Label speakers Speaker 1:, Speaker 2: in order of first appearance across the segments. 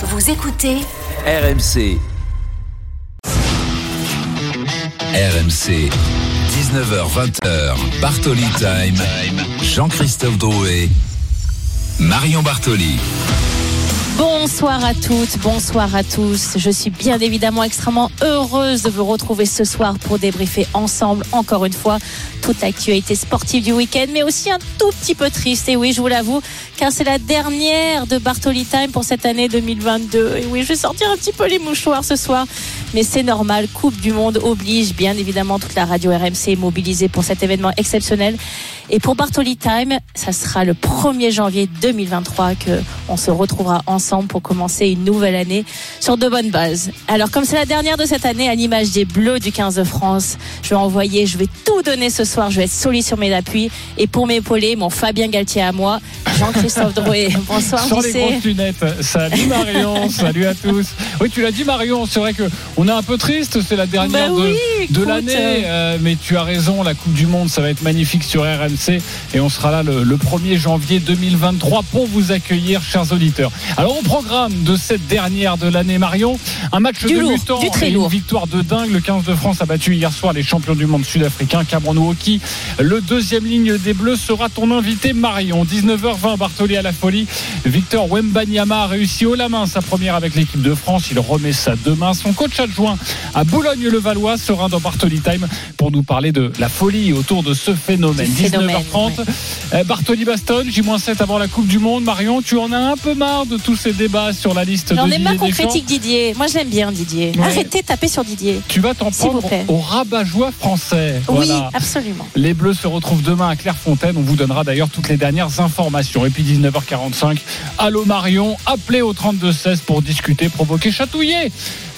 Speaker 1: Vous écoutez
Speaker 2: RMC. RMC. 19h20h. Bartoli Time. Jean-Christophe Drouet. Marion Bartoli.
Speaker 3: Bonsoir à toutes, bonsoir à tous. Je suis bien évidemment extrêmement heureuse de vous retrouver ce soir pour débriefer ensemble, encore une fois, toute l'actualité sportive du week-end, mais aussi un tout petit peu triste. Et oui, je vous l'avoue, car c'est la dernière de Bartoli Time pour cette année 2022. Et oui, je vais sortir un petit peu les mouchoirs ce soir, mais c'est normal. Coupe du Monde oblige, bien évidemment, toute la radio RMC est mobilisée pour cet événement exceptionnel. Et pour Bartoli Time, ça sera le 1er janvier 2023 que on se retrouvera ensemble pour commencer une nouvelle année sur de bonnes bases. Alors comme c'est la dernière de cette année, à l'image des Bleus du 15 de France, je vais envoyer, je vais tout donner ce soir. Je vais être solide sur mes appuis et pour m'épauler, mon Fabien Galtier à moi, Jean-Christophe Drouet. Bonsoir,
Speaker 4: Sans les grosses lunettes. Salut Marion, salut à tous. Oui, tu l'as dit Marion, c'est vrai que on est un peu triste, c'est la dernière
Speaker 3: Bah
Speaker 4: de,
Speaker 3: oui,
Speaker 4: de l'année,
Speaker 3: euh,
Speaker 4: mais tu as raison, la Coupe du Monde, ça va être magnifique sur RMC et on sera là le, le 1er janvier 2023 pour vous accueillir, chers auditeurs. Alors au programme de cette dernière de l'année, Marion, un match
Speaker 3: Du
Speaker 4: de
Speaker 3: lourd,
Speaker 4: mutant
Speaker 3: du très
Speaker 4: et une
Speaker 3: lourd.
Speaker 4: victoire de dingue. Le 15 de France a battu hier soir les champions du monde sud-africains, Cameroun Le deuxième ligne des Bleus sera ton invité Marion. 19h20, Bartoli à la folie. Victor Wembanyama a réussi haut la main sa première avec l'équipe de France. Il remet ça demain. Son coach adjoint à Boulogne-le-Valois sera dans Bartoli Time pour nous parler de la folie autour de ce phénomène.
Speaker 3: Du phénomène,
Speaker 4: 19h30. Euh, Bartoli Baston, J-7 avant la Coupe du Monde. Marion, tu en as un peu marre de tous ces débats sur la liste de
Speaker 3: J'en ai marre qu'on critique Didier. Moi, je l'aime bien, Didier.
Speaker 4: Ouais.
Speaker 3: Arrêtez de taper sur Didier.
Speaker 4: Tu vas t'en prendre au rabat-joie français.
Speaker 3: Oui,
Speaker 4: Voilà.
Speaker 3: absolument.
Speaker 4: Les Bleus se retrouvent demain à Clairefontaine. On vous donnera d'ailleurs toutes les dernières informations. Et puis 19h45, allô Marion, appelez au 32-16 pour discuter, provoquer, chatouiller.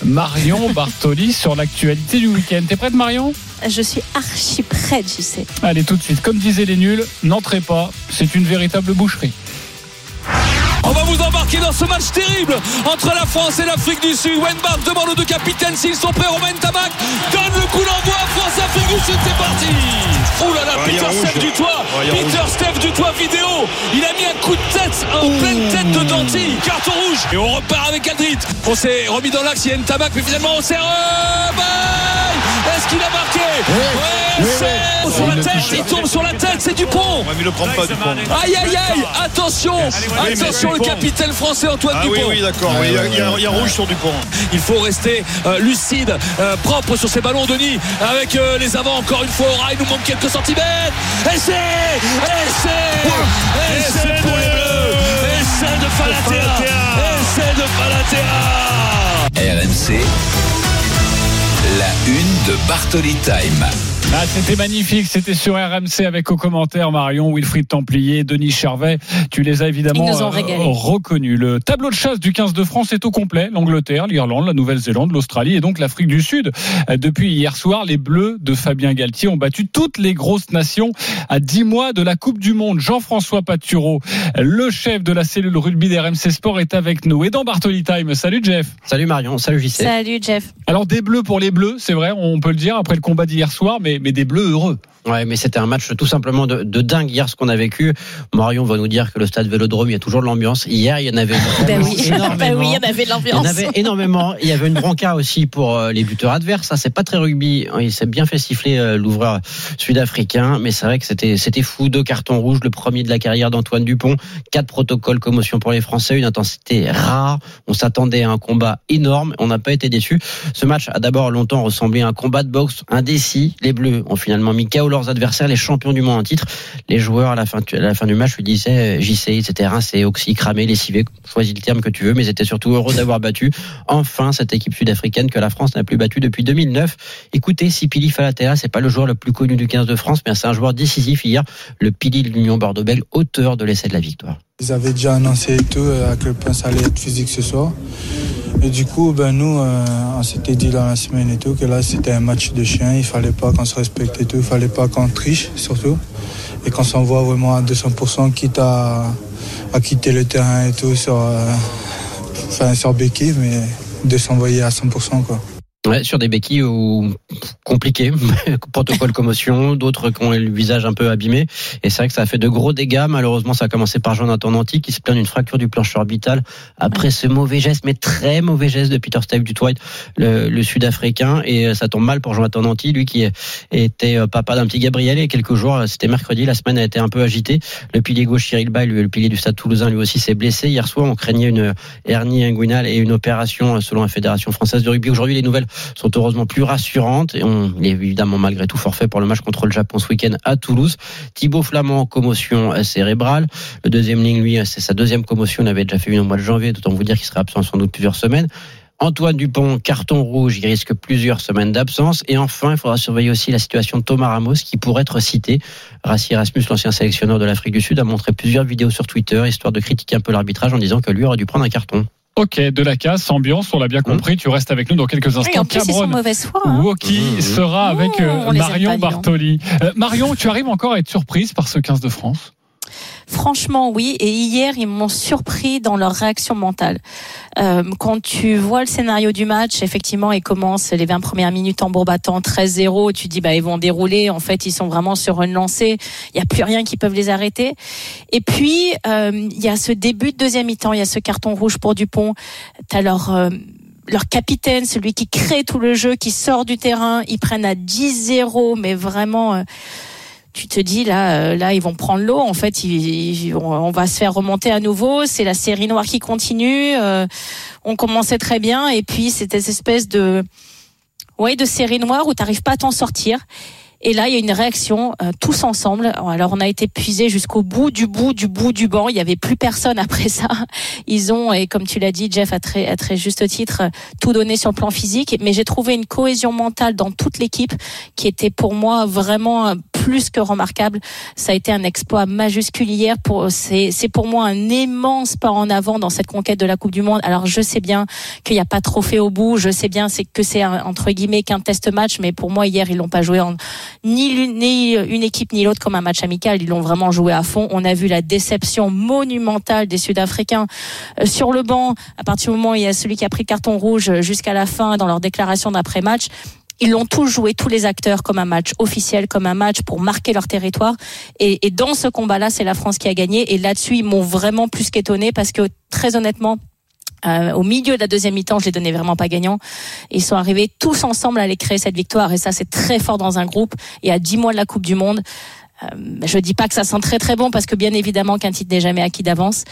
Speaker 4: Marion Bartoli sur l'actualité du week-end. T'es prête Marion?
Speaker 3: Je suis archi prête, JC.
Speaker 4: Allez tout de suite, comme disaient les nuls, n'entrez pas, c'est une véritable boucherie.
Speaker 5: Embarquer dans ce match terrible entre la France et l'Afrique du Sud. Wenbach demande aux deux capitaines s'ils sont prêts. Romain Tamac donne le coup d'envoi. France-Afrique du Sud, c'est parti. Ouh là là, Peter. Steph du toit.
Speaker 6: Ouais,
Speaker 5: Peter Steph du toit vidéo. Il a mis un coup de tête, en pleine tête de Danti. Carton rouge. Et on repart avec Aldrit. On s'est remis dans l'axe. Il y a une Tamac, mais finalement on s'est remis. Est-ce qu'il a marqué Ouais, c'est sur la
Speaker 6: Il
Speaker 5: tête. tombe sur la tête. C'est Dupont.
Speaker 6: Mais le prend pas du pont.
Speaker 5: Aïe aïe aïe Attention Attention le
Speaker 6: Dupont.
Speaker 5: capitaine français Antoine
Speaker 6: Ah oui,
Speaker 5: Dupont
Speaker 6: oui, d'accord. oui, il y a- il y, a- rouge sur Dupont.
Speaker 5: Il faut rester euh, lucide, euh, propre sur ses ballons Denis avec euh, les avants encore une fois au rail, il nous manque quelques centimètres Essai Essai Essai pour les bleus Essai de Falatea Essai de Falatea
Speaker 2: RMC. La une de Bartoli Time.
Speaker 4: Ah, c'était magnifique, c'était sur RMC avec aux commentaires Marion, Wilfried Templier, Denis Charvet. Tu les as évidemment
Speaker 3: Ils nous ont
Speaker 4: euh,
Speaker 3: régalé.
Speaker 4: reconnus. Le tableau de chasse du 15 de France est au complet. L'Angleterre, l'Irlande, la Nouvelle-Zélande, l'Australie et donc l'Afrique du Sud. Euh, Depuis hier soir, les Bleus de Fabien Galtier ont battu toutes les grosses nations à 10 mois de la Coupe du Monde. Jean-François Patureau, le chef de la cellule rugby d'RMC Sport, est avec nous. Et dans Bartoli Time, salut Jeff.
Speaker 7: Salut Marion, salut JC.
Speaker 3: Salut, Jeff.
Speaker 4: Alors des Bleus pour les Bleus, c'est vrai, on peut le dire après le combat d'hier soir, mais, mais des Bleus heureux.
Speaker 7: Ouais, mais c'était un match tout simplement de, de dingue hier ce qu'on a vécu. Marion va nous dire que le stade Vélodrome, il y a toujours de l'ambiance. Hier, il y en avait
Speaker 3: Ben oui,
Speaker 7: énormément.
Speaker 3: ben oui, il y en avait de
Speaker 7: Il y en
Speaker 3: l'ambiance.
Speaker 7: avait énormément. Il y avait une bronca aussi pour euh, les buteurs adverses. Ça, c'est pas très rugby. Il s'est bien fait siffler euh, l'ouvreur sud-africain, mais c'est vrai que c'était c'était fou. Deux cartons rouges, le premier de la carrière d'Antoine Dupont. Quatre protocoles commotion pour les Français, une intensité rare. On s'attendait à un combat énorme. On n'a pas été déçus. Ce match a d'abord longtemps ressemblé à un combat de boxe indécis. Les Bleus ont finalement mis KO leurs adversaires, les champions du monde en titre. Les joueurs à la fin, du match lui disaient euh, JC, étaient rincés, oxy, cramés, lessivés. Choisis le terme que tu veux, mais ils étaient surtout heureux d'avoir battu enfin cette équipe sud-africaine que la France n'a plus battue depuis 2009. Écoutez, si Pili Falatea, c'est pas le joueur le plus connu du 15 de France, mais c'est un joueur décisif hier, le Pili de l'Union Bordeaux-Bègles, auteur de l'essai de la victoire.
Speaker 8: Ils avaient déjà annoncé et tout euh, à quel point ça allait être physique ce soir. Et du coup, ben nous, euh, on s'était dit dans la semaine et tout que là c'était un match de chien. Il fallait pas qu'on se respecte et tout. Il fallait pas qu'on triche surtout. Et qu'on s'envoie vraiment à 200%, quitte à, à quitter le terrain et tout sur, euh, sur mais de s'envoyer à 100% quoi.
Speaker 7: Ouais, sur des béquilles ou compliquées, protocole commotion, d'autres qui ont le visage un peu abîmé. Et c'est vrai que ça a fait de gros dégâts. Malheureusement, ça a commencé par Jonathan Nanti qui se plaint d'une fracture du plancher orbital après ce mauvais geste, mais très mauvais geste de Peter Steve du White, le, le Sud-Africain. Et euh, ça tombe mal pour Jonathan Nanti, lui qui était euh, papa d'un petit Gabriel. Et quelques jours, euh, c'était mercredi, la semaine a été un peu agitée. Le pilier gauche Cyril Bay, le pilier du Stade Toulousain, lui aussi s'est blessé. Hier soir, on craignait une hernie inguinale et une opération selon la Fédération française de rugby. Aujourd'hui, les nouvelles sont heureusement plus rassurantes et on est évidemment malgré tout forfait pour le match contre le Japon ce week-end à Toulouse. Thibaut Flamand, commotion cérébrale. Le deuxième ligne, lui, c'est sa deuxième commotion. Il avait déjà fait une au mois de janvier, autant vous dire qu'il sera absent sans doute plusieurs semaines. Antoine Dupont, carton rouge, il risque plusieurs semaines d'absence. Et enfin, il faudra surveiller aussi la situation de Thomas Ramos, qui pourrait être cité. Rassi Erasmus, l'ancien sélectionneur de l'Afrique du Sud, a montré plusieurs vidéos sur Twitter, histoire de critiquer un peu l'arbitrage en disant que lui aurait dû prendre un carton.
Speaker 4: Ok, de la casse, ambiance, on l'a bien compris. Tu restes avec nous dans quelques instants.
Speaker 3: Oui, en plus, mauvaise foi. Hein.
Speaker 4: Woki
Speaker 7: Mmh.
Speaker 4: sera avec
Speaker 3: Mmh,
Speaker 4: euh, Marion. Bartoli. Euh, Marion, tu arrives encore à être surprise par ce 15 de France?
Speaker 3: Franchement, oui. Et hier, ils m'ont surpris dans leur réaction mentale. Euh, quand tu vois le scénario du match, effectivement, ils commencent les 20 premières minutes en battant 13-0. Tu dis, bah, ils vont dérouler. En fait, ils sont vraiment sur une lancée. Il n'y a plus rien qui peuvent les arrêter. Et puis, euh, il y a ce début de deuxième mi-temps. Il y a ce carton rouge pour Dupont. T'as leur... euh, leur capitaine, celui qui crée tout le jeu, qui sort du terrain, ils prennent à 10-0, mais vraiment, euh, tu te dis là, euh, là ils vont prendre l'eau. En fait, ils- ils- on va se faire remonter à nouveau. C'est la série noire qui continue. Euh, on commençait très bien, et puis c'était cette espèce de, ouais, de série noire où t'arrives pas à t'en sortir. Et là, il y a une réaction euh, tous ensemble. Alors, on a été puisé jusqu'au bout du bout du bout du banc. Il y avait plus personne après ça. Ils ont, et comme tu l'as dit, Jeff, à très, à très juste titre, euh, tout donné sur le plan physique. Mais j'ai trouvé une cohésion mentale dans toute l'équipe qui était pour moi vraiment euh, plus que remarquable. Ça a été un exploit majuscule hier. Pour, c'est, c'est pour moi un immense pas en avant dans cette conquête de la Coupe du Monde. Alors, je sais bien qu'il n'y a pas de trophée au bout. Je sais bien c'est que c'est un- entre guillemets qu'un test match. Mais pour moi, hier, ils l'ont pas joué en, ni l'une, ni une équipe ni l'autre comme un match amical. Ils l'ont vraiment joué à fond. On a vu la déception monumentale des Sud-Africains Euh, sur le banc. À partir du moment où il y a celui qui a pris le carton rouge euh, jusqu'à la fin dans leur déclaration d'après-match. Ils l'ont tous joué, tous les acteurs, comme un match officiel, comme un match pour marquer leur territoire. Et, dans ce combat-là, c'est la France qui a gagné. Et là-dessus, ils m'ont vraiment plus qu'étonné parce que très honnêtement, euh, au milieu de la deuxième mi-temps, je les donnais vraiment pas gagnants. Ils sont arrivés tous ensemble à aller créer cette victoire. Et ça, c'est très fort dans un groupe. Et à 10 mois de la Coupe du Monde, euh, je dis pas que ça sent très très bon parce que bien évidemment qu'un titre n'est jamais acquis d'avance.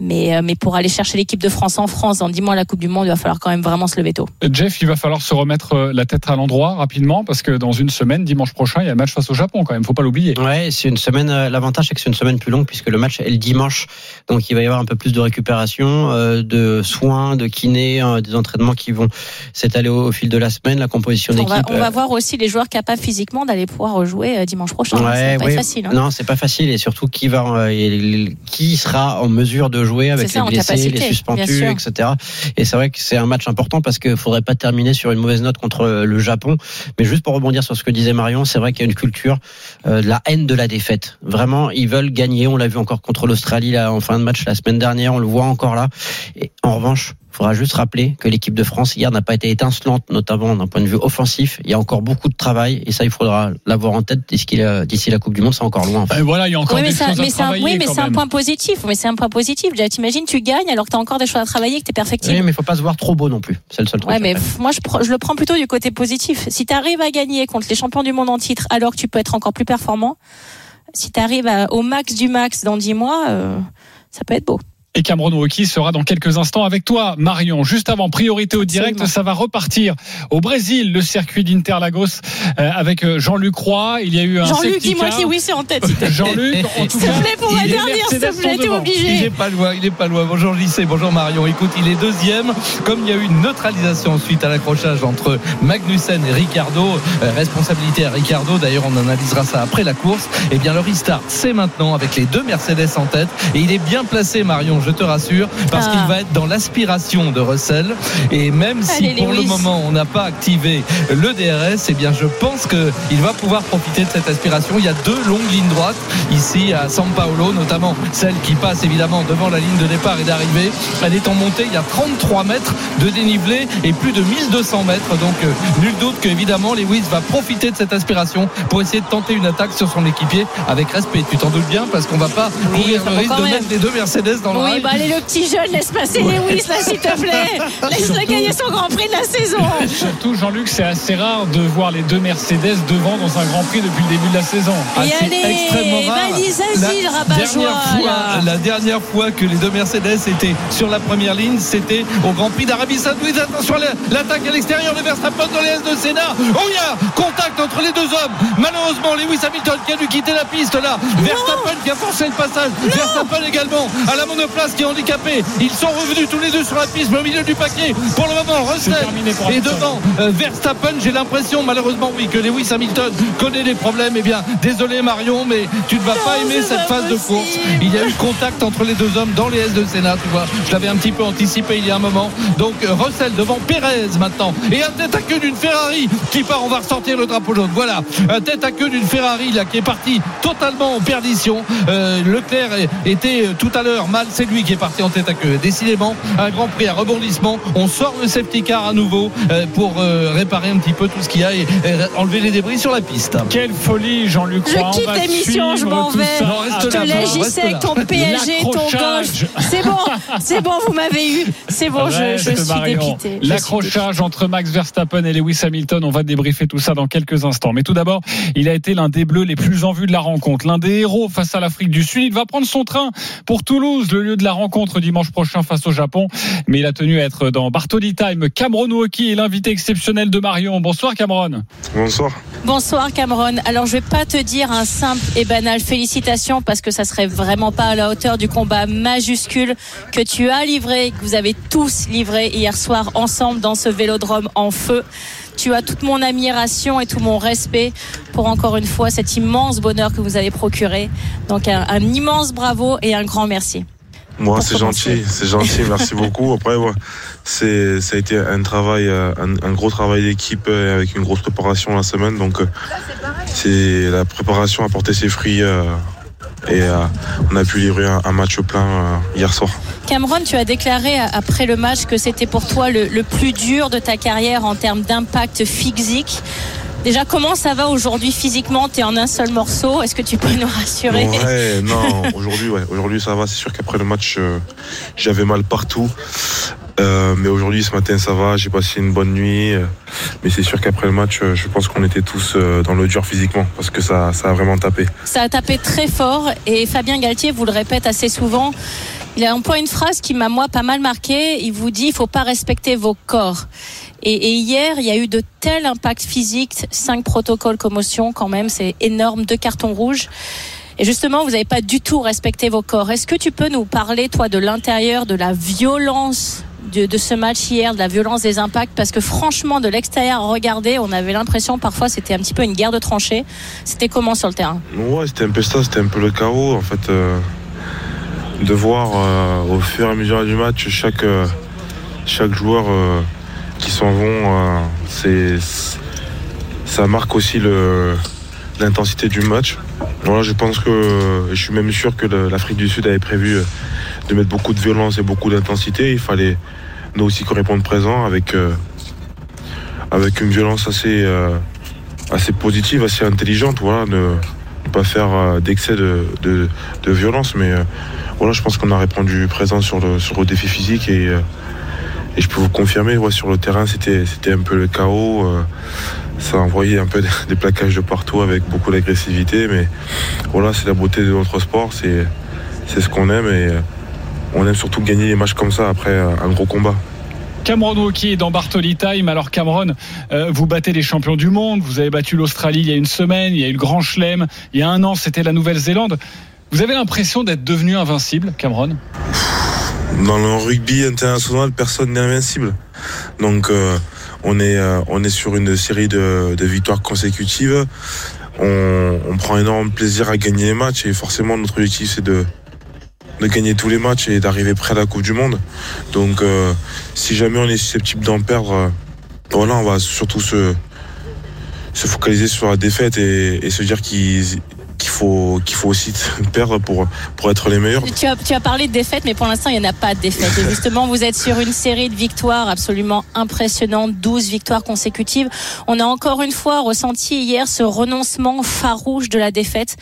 Speaker 3: Mais, euh, mais pour aller chercher l'équipe de France en France dans 10 mois de la Coupe du Monde, il va falloir quand même vraiment se lever tôt.
Speaker 4: Jeff, il va falloir se remettre euh, la tête à l'endroit rapidement parce que dans une semaine, dimanche prochain, il y a un match face au Japon quand même. Faut pas l'oublier.
Speaker 7: Ouais, c'est une semaine. euh, L'avantage, c'est que c'est une semaine plus longue puisque le match est le dimanche. Donc, il va y avoir un peu plus de récupération, euh, de soins, de kiné, euh, des entraînements qui vont s'étaler au, au fil de la semaine. La composition
Speaker 3: On
Speaker 7: d'équipe.
Speaker 3: va, on va voir aussi les joueurs capables physiquement d'aller pouvoir rejouer euh, dimanche prochain. ça va pas
Speaker 7: ouais.
Speaker 3: être facile. hein.
Speaker 7: Non, c'est pas facile et surtout qui va, euh, qui sera en mesure de jouer avec
Speaker 3: ça,
Speaker 7: les blessés, les suspendus, etc. Et c'est vrai que c'est un match important parce qu'il faudrait pas terminer sur une mauvaise note contre le Japon. Mais juste pour rebondir sur ce que disait Marion, c'est vrai qu'il y a une culture euh, de la haine de la défaite. Vraiment, ils veulent gagner. On l'a vu encore contre l'Australie là en fin de match la semaine dernière. On le voit encore là. Et en revanche. Il faudra juste rappeler que l'équipe de France hier n'a pas été étincelante, notamment d'un point de vue offensif. Il y a encore beaucoup de travail et ça, il faudra l'avoir en tête d'ici la, d'ici la Coupe du Monde. C'est encore loin. en fait.
Speaker 4: Et voilà, il y a encore
Speaker 3: Oui, mais
Speaker 4: des à
Speaker 3: un, oui, mais c'est un point positif. Mais c'est un point positif. Déjà, t'imagines, tu gagnes alors que t'as encore des choses à travailler, que t'es perfectible.
Speaker 7: Oui, mais il faut pas se voir trop beau non plus. C'est le seul truc.
Speaker 3: Ouais, mais moi, je, le prends plutôt du côté positif. Si tu arrives à gagner contre les champions du monde en titre, alors que tu peux être encore plus performant, si tu arrives au max du max dans 10 mois, euh, ça peut être beau.
Speaker 4: Et Cameron Wauquiez sera dans quelques instants avec toi, Marion. Juste avant, priorité au direct,
Speaker 3: Absolument.
Speaker 4: ça va repartir au Brésil, le circuit d'Interlagos euh, avec euh, Jean-Luc Roy. Il y a eu un
Speaker 3: Jean-Luc, dis-moi qui oui, c'est en tête.
Speaker 4: Jean-Luc, en tout
Speaker 3: S'il te
Speaker 4: cas,
Speaker 3: plaît, pour la
Speaker 4: il est
Speaker 3: dernière, s'il te plaît, t'es obligé.
Speaker 6: Il est pas loin, il est pas loin. Bonjour JC, bonjour Marion. Écoute, il est deuxième. Comme il y a eu une neutralisation suite à l'accrochage entre Magnussen et Ricardo, euh, responsabilité à Ricardo. D'ailleurs, on analysera ça après la course. Eh bien, le restart, c'est maintenant avec les deux Mercedes en tête. Et il est bien placé, Marion, je te rassure, parce
Speaker 3: Ah.
Speaker 6: qu'il va être dans l'aspiration de Russell. Et même si
Speaker 3: Allez,
Speaker 6: pour le moment on n'a pas activé le DRS, eh bien je pense qu'il va pouvoir profiter de cette aspiration. Il y a deux longues lignes droites ici à San Paolo, notamment celle qui passe évidemment devant la ligne de départ et d'arrivée. Elle est en montée, il y a 33 mètres de dénivelé et plus de 1200 mètres. Donc euh, nul doute qu'évidemment Lewis va profiter de cette aspiration pour essayer de tenter une attaque sur son équipier avec respect. Tu t'en doutes bien parce qu'on va pas
Speaker 3: Oui,
Speaker 6: courir le risque de mettre les deux Mercedes dans le
Speaker 3: Oui, bah allez, le petit jeune, laisse passer Lewis, là, s'il te plaît. Laisse-le gagner son Grand Prix de la saison.
Speaker 4: Surtout, Jean-Luc, c'est assez rare de voir les deux Mercedes devant dans un Grand Prix depuis le début de la saison.
Speaker 6: Ah, c'est extrêmement rare. La dernière fois,
Speaker 3: là.
Speaker 6: la dernière fois que les deux Mercedes étaient sur la première ligne, c'était au Grand Prix d'Arabie Saoudite. Attention, la- l'attaque à l'extérieur de Verstappen dans les S de Sénat. Oh, il y a contact entre les deux hommes. Malheureusement, Lewis Hamilton qui a dû quitter la piste là. Verstappen qui a forcé le passage. Verstappen également à la monoplace qui est handicapé. Ils sont revenus tous les deux sur la piste, mais au milieu du paquet. Pour le moment, Russell est devant euh, Verstappen. J'ai l'impression, malheureusement, oui, que Lewis Hamilton connaît des problèmes. Eh bien, désolé Marion, mais tu ne vas pas aimer cette
Speaker 3: pas
Speaker 6: phase de course. Il y a eu contact entre les deux hommes dans les S de Sénat, tu vois. Je l'avais un petit peu anticipé il y a un moment. Donc euh, Russell devant Pérez maintenant. Et un tête à queue d'une Ferrari qui part. On va ressortir le drapeau jaune. Voilà. Un tête à queue d'une Ferrari là qui est parti totalement en perdition. Euh, Leclerc était tout à l'heure mal. C'est lui qui est parti en tête à queue. Décidément, un grand prix à rebondissement. On sort le safety car à nouveau euh, pour euh, réparer un petit peu tout ce qu'il y a et, et enlever les débris sur la piste.
Speaker 4: Quelle folie, Jean-Luc
Speaker 3: Je quitte l'émission, je m'en vais.
Speaker 6: Non, reste
Speaker 3: Je te
Speaker 6: là,
Speaker 3: laisse,
Speaker 6: Reste
Speaker 3: j'y sais,
Speaker 6: là.
Speaker 3: ton PSG, ton
Speaker 4: L'accrochage.
Speaker 3: gauche. C'est bon, c'est bon, vous m'avez eu. C'est bon, je, je suis dépité.
Speaker 4: L'accrochage entre Max Verstappen et Lewis Hamilton, on va débriefer tout ça dans quelques instants. Mais tout d'abord, il a été l'un des bleus les plus en vue de la rencontre, l'un des héros face à l'Afrique du Sud. Il va prendre son train pour Toulouse, le lieu de la rencontre dimanche prochain face au Japon. Mais il a tenu à être dans Bartoli Time. Cameron Wauquiez est l'invité exceptionnel de Marion. Bonsoir Cameron.
Speaker 1: Bonsoir.
Speaker 3: Bonsoir Cameron. Alors je vais pas te dire un simple et banal félicitations parce que ça serait vraiment pas à la hauteur du combat majuscule que tu as livré, que vous avez tous livré hier soir ensemble dans ce vélodrome en feu. Tu as toute mon admiration et tout mon respect pour encore une fois cet immense bonheur que vous avez procuré. Donc un, un immense bravo et un grand merci.
Speaker 1: Moi, c'est gentil, c'est gentil, merci beaucoup. Après, ouais, c'est, ça a été un travail, euh, un, un gros travail d'équipe euh, avec une grosse préparation la semaine. Donc, euh, c'est la préparation a porté ses fruits euh, et euh, on a pu livrer un, un match plein euh, hier soir.
Speaker 3: Cameron, tu as déclaré après le match que c'était pour toi le, le plus dur de ta carrière en termes d'impact physique. Déjà, comment ça va aujourd'hui physiquement? Tu es en un seul morceau. Est-ce que tu peux nous rassurer?
Speaker 1: Ouais, non, aujourd'hui, ouais, aujourd'hui ça va. C'est sûr qu'après le match, euh, j'avais mal partout. Euh, mais aujourd'hui, ce matin, ça va. J'ai passé une bonne nuit. euh, mais c'est sûr qu'après le match, euh, je pense qu'on était tous dans le dur physiquement parce que ça, ça a vraiment tapé.
Speaker 3: Ça a tapé très fort et Fabien Galtier vous le répète assez souvent. Il emploie une phrase qui m'a moi pas mal marqué. Il vous dit il faut pas respecter vos corps. Et, hier, il y a eu de tels impacts physiques, cinq protocoles commotion quand même, c'est énorme, deux cartons rouges. Et justement, vous n'avez pas du tout respecté vos corps. Est-ce que tu peux nous parler, toi, de l'intérieur, de la violence de, ce match hier, de la violence des impacts? Parce que franchement, de l'extérieur, regarder, on avait l'impression parfois c'était un petit peu une guerre de tranchées. C'était comment sur le terrain?
Speaker 1: Ouais, c'était un peu ça, c'était un peu le chaos en fait. euh, de voir euh, au fur et à mesure du match chaque, euh, chaque joueur qui s'en vont, euh, c'est, ça marque aussi le, l'intensité du match. Voilà, je pense que, je suis même sûr que l'Afrique du Sud avait prévu euh, de mettre beaucoup de violence et beaucoup d'intensité. Il fallait nous aussi correspondre présent avec, euh, avec une violence assez, assez positive, assez intelligente. Voilà, ne, pas faire d'excès de, de, de violence. Mais voilà, je pense qu'on a répondu présent sur le, sur le défi physique et, et je peux vous confirmer, sur le terrain, c'était, un peu le chaos. euh, ça a envoyé un peu des, plaquages de partout avec beaucoup d'agressivité. Mais voilà, c'est la beauté de notre sport. C'est, ce qu'on aime et euh, on aime surtout gagner les matchs comme ça après euh, un gros combat.
Speaker 4: Cameron Wauquiez est dans Bartoli Time. Alors Cameron, vous battez les champions du monde. Vous avez battu l'Australie il y a une semaine. Il y a eu le Grand Chelem. Il y a un an, c'était la Nouvelle-Zélande. Vous avez l'impression d'être devenu invincible, Cameron?
Speaker 1: Dans le rugby international, personne n'est invincible. Donc euh, on, est, euh, on est sur une série de, de victoires consécutives. On, prend énormément de plaisir à gagner les matchs et forcément notre objectif c'est de, de gagner tous les matchs et d'arriver près à la Coupe du Monde. Donc, euh, si jamais on est susceptible d'en perdre, on va surtout se, se focaliser sur la défaite et, et se dire qu'ils qu'il faut, qu'il faut aussi perdre pour, pour être les meilleurs.
Speaker 3: Tu as, tu as parlé de défaite, mais pour l'instant, il n'y en a pas de défaite. Et justement, vous êtes sur une série de victoires absolument impressionnante, 12 victoires consécutives. On a encore une fois ressenti hier ce renoncement farouche de la défaite.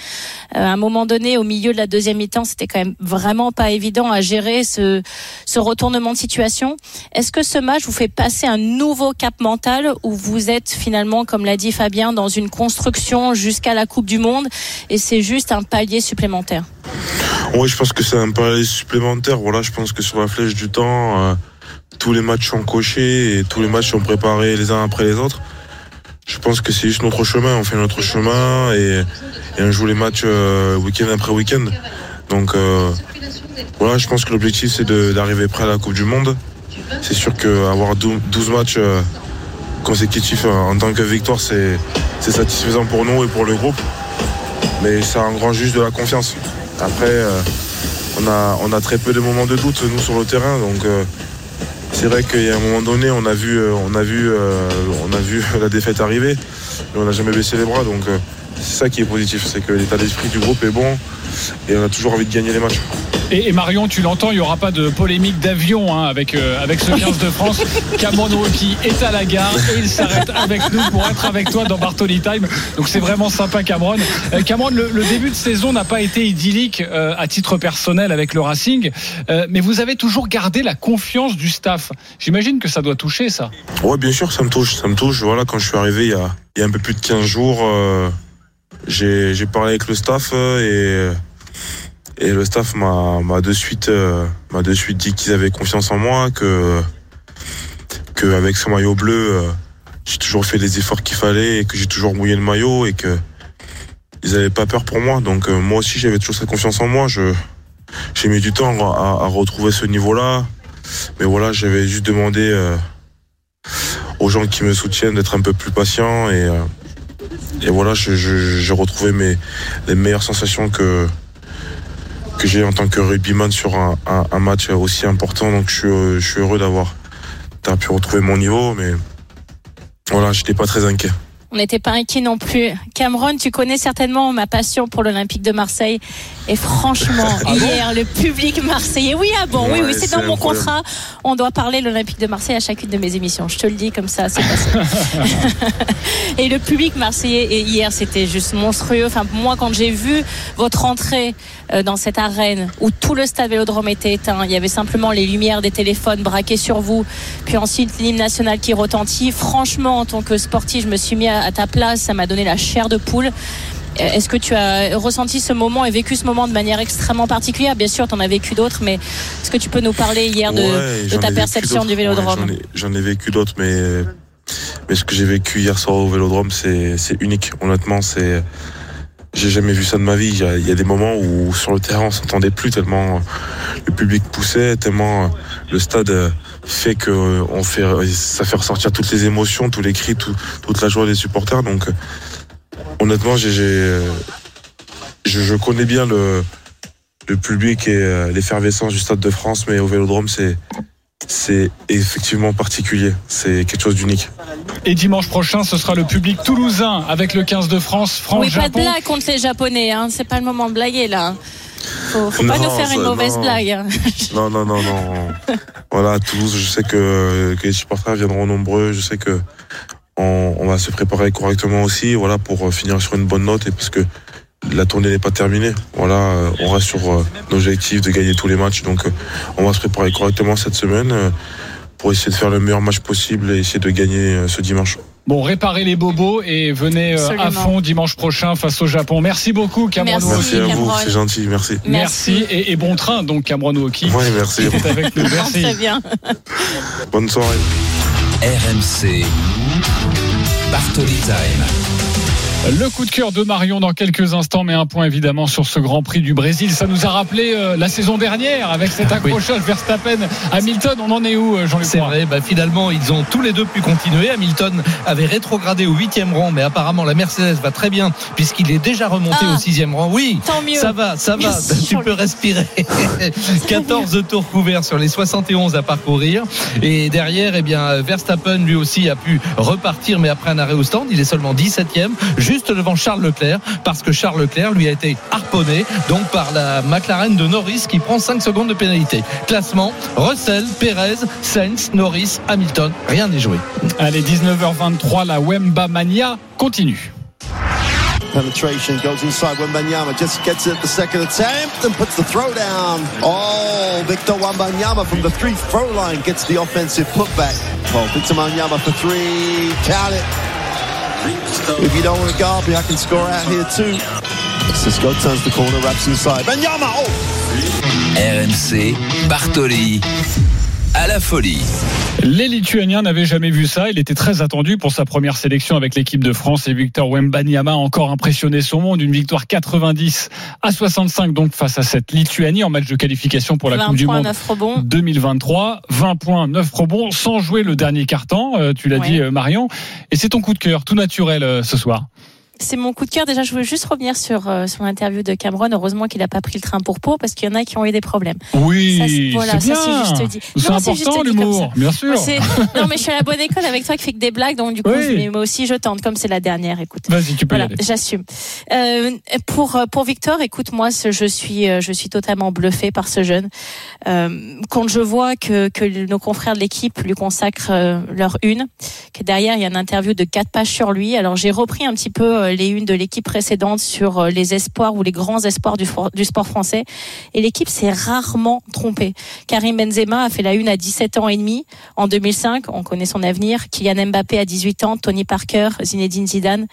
Speaker 3: Euh, à un moment donné, au milieu de la deuxième mi-temps, c'était quand même vraiment pas évident à gérer ce, ce retournement de situation. Est-ce que ce match vous fait passer un nouveau cap mental où vous êtes finalement, comme l'a dit Fabien, dans une construction jusqu'à la Coupe du Monde et c'est juste un palier supplémentaire.
Speaker 1: Oui, je pense que c'est un palier supplémentaire. Voilà, je pense que sur la flèche du temps, euh, tous les matchs sont cochés et tous les matchs sont préparés les uns après les autres. Je pense que c'est juste notre chemin. On fait notre chemin et, on joue les matchs euh, week-end après week-end. Donc euh, voilà, je pense que l'objectif c'est d'arriver près à la Coupe du Monde. C'est sûr qu'avoir 12 matchs consécutifs en tant que victoire, c'est satisfaisant pour nous et pour le groupe mais ça engrange juste de la confiance. Après, euh, on, a, très peu de moments de doute, nous, sur le terrain. Donc, euh, c'est vrai qu'il y un moment donné, on a vu, euh, la défaite arriver, mais on n'a jamais baissé les bras. Donc, c'est ça qui est positif, c'est que l'état d'esprit du groupe est bon et on a toujours envie de gagner les matchs.
Speaker 4: Et, Marion, tu l'entends, il n'y aura pas de polémique d'avion hein, avec, euh, avec ce 15 de France. Cameron Wauquiez est à la gare et il s'arrête avec nous pour être avec toi dans Bartoli Time. Donc c'est vraiment sympa, Cameron. Euh, Cameron, le, début de saison n'a pas été idyllique euh, à titre personnel avec le Racing, mais vous avez toujours gardé la confiance du staff. J'imagine que ça doit toucher, ça.
Speaker 1: Oui, bien sûr, ça me touche. Ça me touche. Voilà, quand je suis arrivé il y a, il y a un peu plus de 15 jours, j'ai parlé avec le staff et et le staff m'a de suite euh, m'a de suite dit qu'ils avaient confiance en moi, que que avec ce maillot bleu, euh, j'ai toujours fait les efforts qu'il fallait et que j'ai toujours mouillé le maillot et que ils avaient pas peur pour moi. Donc euh, moi aussi j'avais toujours cette confiance en moi. Je j'ai mis du temps à, à retrouver ce niveau-là, mais voilà j'avais juste demandé aux gens qui me soutiennent d'être un peu plus patient et et voilà j'ai retrouvé mes les meilleures sensations que j'ai en tant que rugbyman sur un, match aussi important. Donc je suis, je suis heureux d'avoir pu retrouver mon niveau, mais voilà, j'étais pas très inquiet.
Speaker 3: On n'était pas inquiet non plus. Cameron, tu connais certainement ma passion pour l'Olympique de Marseille. Et franchement, ah hier, le public marseillais. Oui, ah bon, oui, oui, c'est dans mon contrat. On doit parler l'Olympique de Marseille à chacune de mes émissions. Je te le dis comme ça, c'est passé. et le public marseillais, et hier, c'était juste monstrueux. Enfin, moi, quand j'ai vu votre entrée euh, dans cette arène où tout le stade Vélodrome était éteint, il y avait simplement les lumières des téléphones braquées sur vous, puis ensuite l'hymne national qui retentit. Franchement, en tant que sportif, je me suis mis à à ta place, ça m'a donné la chair de poule. Euh, est-ce que tu as ressenti ce moment et vécu ce moment de manière extrêmement particulière? Bien sûr, tu en as vécu d'autres, mais est-ce que tu peux nous parler hier de, ta perception du vélodrome?
Speaker 1: J'en ai, vécu d'autres, mais, mais ce que j'ai vécu hier soir au vélodrome, c'est unique. Honnêtement, c'est. J'ai jamais vu ça de ma vie. Il y, a, des moments où sur le terrain on s'entendait plus tellement le public poussait, tellement le stade fait que euh, on fait, ça fait ressortir toutes les émotions, tous les cris, toute la joie des supporters. Donc, euh, honnêtement, j'ai, euh, je, connais bien le, le public et l'effervescence du Stade de France, mais au Vélodrome, c'est c'est effectivement particulier. C'est quelque chose d'unique.
Speaker 4: Et dimanche prochain, ce sera le public toulousain avec le 15 de France, France,
Speaker 3: Oui, pas de blague contre les Japonais. Hein. C'est pas le moment de blaguer là. Faut, faut pas nous faire une mauvaise blague. Hein.
Speaker 1: Non, non, non, non. voilà, à Toulouse, je sais que, les supporters viendront nombreux. Je sais que on, va se préparer correctement aussi, voilà, pour finir sur une bonne note et parce que la tournée n'est pas terminée. Voilà, on reste sur euh, l'objectif de gagner tous les matchs. Donc, euh, on va se préparer correctement cette semaine euh, pour essayer de faire le meilleur match possible et essayer de gagner ce dimanche.
Speaker 4: Bon, réparez les bobos et venez euh, à fond dimanche prochain face au Japon. Merci beaucoup, Cameron
Speaker 1: Merci, à vous, c'est gentil, merci.
Speaker 4: Merci, Et, bon train, donc, Cameron Wauquiez.
Speaker 1: Oui, merci.
Speaker 3: avec nous. Merci. Très bien.
Speaker 1: Bonne soirée.
Speaker 2: RMC Bartoli Time.
Speaker 4: Le coup de cœur de Marion dans quelques instants, mais un point évidemment sur ce Grand Prix du Brésil. Ça nous a rappelé euh, la saison dernière avec cet accrochage Verstappen Hamilton. On en est où, euh, Jean-Luc
Speaker 6: C'est vrai, bah, finalement, ils ont tous les deux pu continuer. Hamilton avait rétrogradé au huitième rang, mais apparemment la Mercedes va très bien puisqu'il est déjà remonté
Speaker 3: Ah.
Speaker 6: au sixième rang. Oui,
Speaker 3: Tant mieux.
Speaker 6: ça va, ça va.
Speaker 3: Merci,
Speaker 6: tu peux respirer. 14 tours couverts sur les 71 à parcourir. Et derrière, eh bien, Verstappen lui aussi a pu repartir, mais après un arrêt au stand, il est seulement 17e, juste devant Charles Leclerc, parce que Charles Leclerc lui a été harponné donc par la McLaren de Norris qui prend 5 secondes de pénalité. Classement Russell, Perez, Sainz, Norris, Hamilton. Rien n'est joué.
Speaker 4: Allez, 19h23, la Wemba Mania continue.
Speaker 9: Penetration goes inside Wembanyama, just gets it the second attempt and puts the throw down. Oh, Victor Wembanyama from the three throw line gets the offensive putback. Oh, Victor Wembanyama for three, count it. If you don't want to guard me, I can score out here too. Cisco turns the corner, wraps inside. Wembanyama, oh!
Speaker 2: RMC, Bartoli, à la folie.
Speaker 4: Les Lituaniens n'avaient jamais vu ça. Il était très attendu pour sa première sélection avec l'équipe de France et Victor Wembanyama a encore impressionné son monde. Une victoire 90 à 65 donc face à cette Lituanie en match de qualification pour la
Speaker 3: 20
Speaker 4: Coupe du Monde
Speaker 3: 9 rebonds.
Speaker 4: 2023. 20 points, 9 rebonds sans jouer le dernier carton. Euh, tu l'as
Speaker 3: Ouais.
Speaker 4: dit euh, Marion. Et c'est ton coup de cœur, tout naturel euh, ce soir.
Speaker 3: C'est mon coup de cœur. Déjà, je veux juste revenir sur, euh, sur l'interview de Cameron. Heureusement qu'il n'a pas pris le train pour Pau parce qu'il y en a qui ont eu des problèmes.
Speaker 4: Oui,
Speaker 3: Ça, c'est- voilà,
Speaker 4: c'est
Speaker 3: ça, c'est juste dit.
Speaker 4: C'est
Speaker 3: Non, c'est juste
Speaker 4: important
Speaker 3: comme
Speaker 4: l'humour, bien sûr.
Speaker 3: C'est- non, mais je suis à la bonne école avec toi qui fait que des blagues, donc du coup,
Speaker 4: Oui.
Speaker 3: je- mais moi aussi, je tente, comme c'est la dernière, écoute.
Speaker 4: Vas-y, tu peux y
Speaker 3: Voilà,
Speaker 4: aller.
Speaker 3: j'assume. Euh, pour euh, pour Victor, écoute moi, je suis euh, je suis totalement bluffé par ce jeune. Euh, quand je vois que que nos confrères de l'équipe lui consacrent euh, leur une, que derrière il y a une interview de quatre pages sur lui. Alors j'ai repris un petit peu euh, les unes de l'équipe précédente sur euh, les espoirs ou les grands espoirs du, sport français, et l'équipe s'est rarement trompée. Karim Benzema a fait la une à 17 ans et demi en 2005, on connaît son avenir. Kylian Mbappé à 18 ans, Tony Parker, Zinedine Zidane.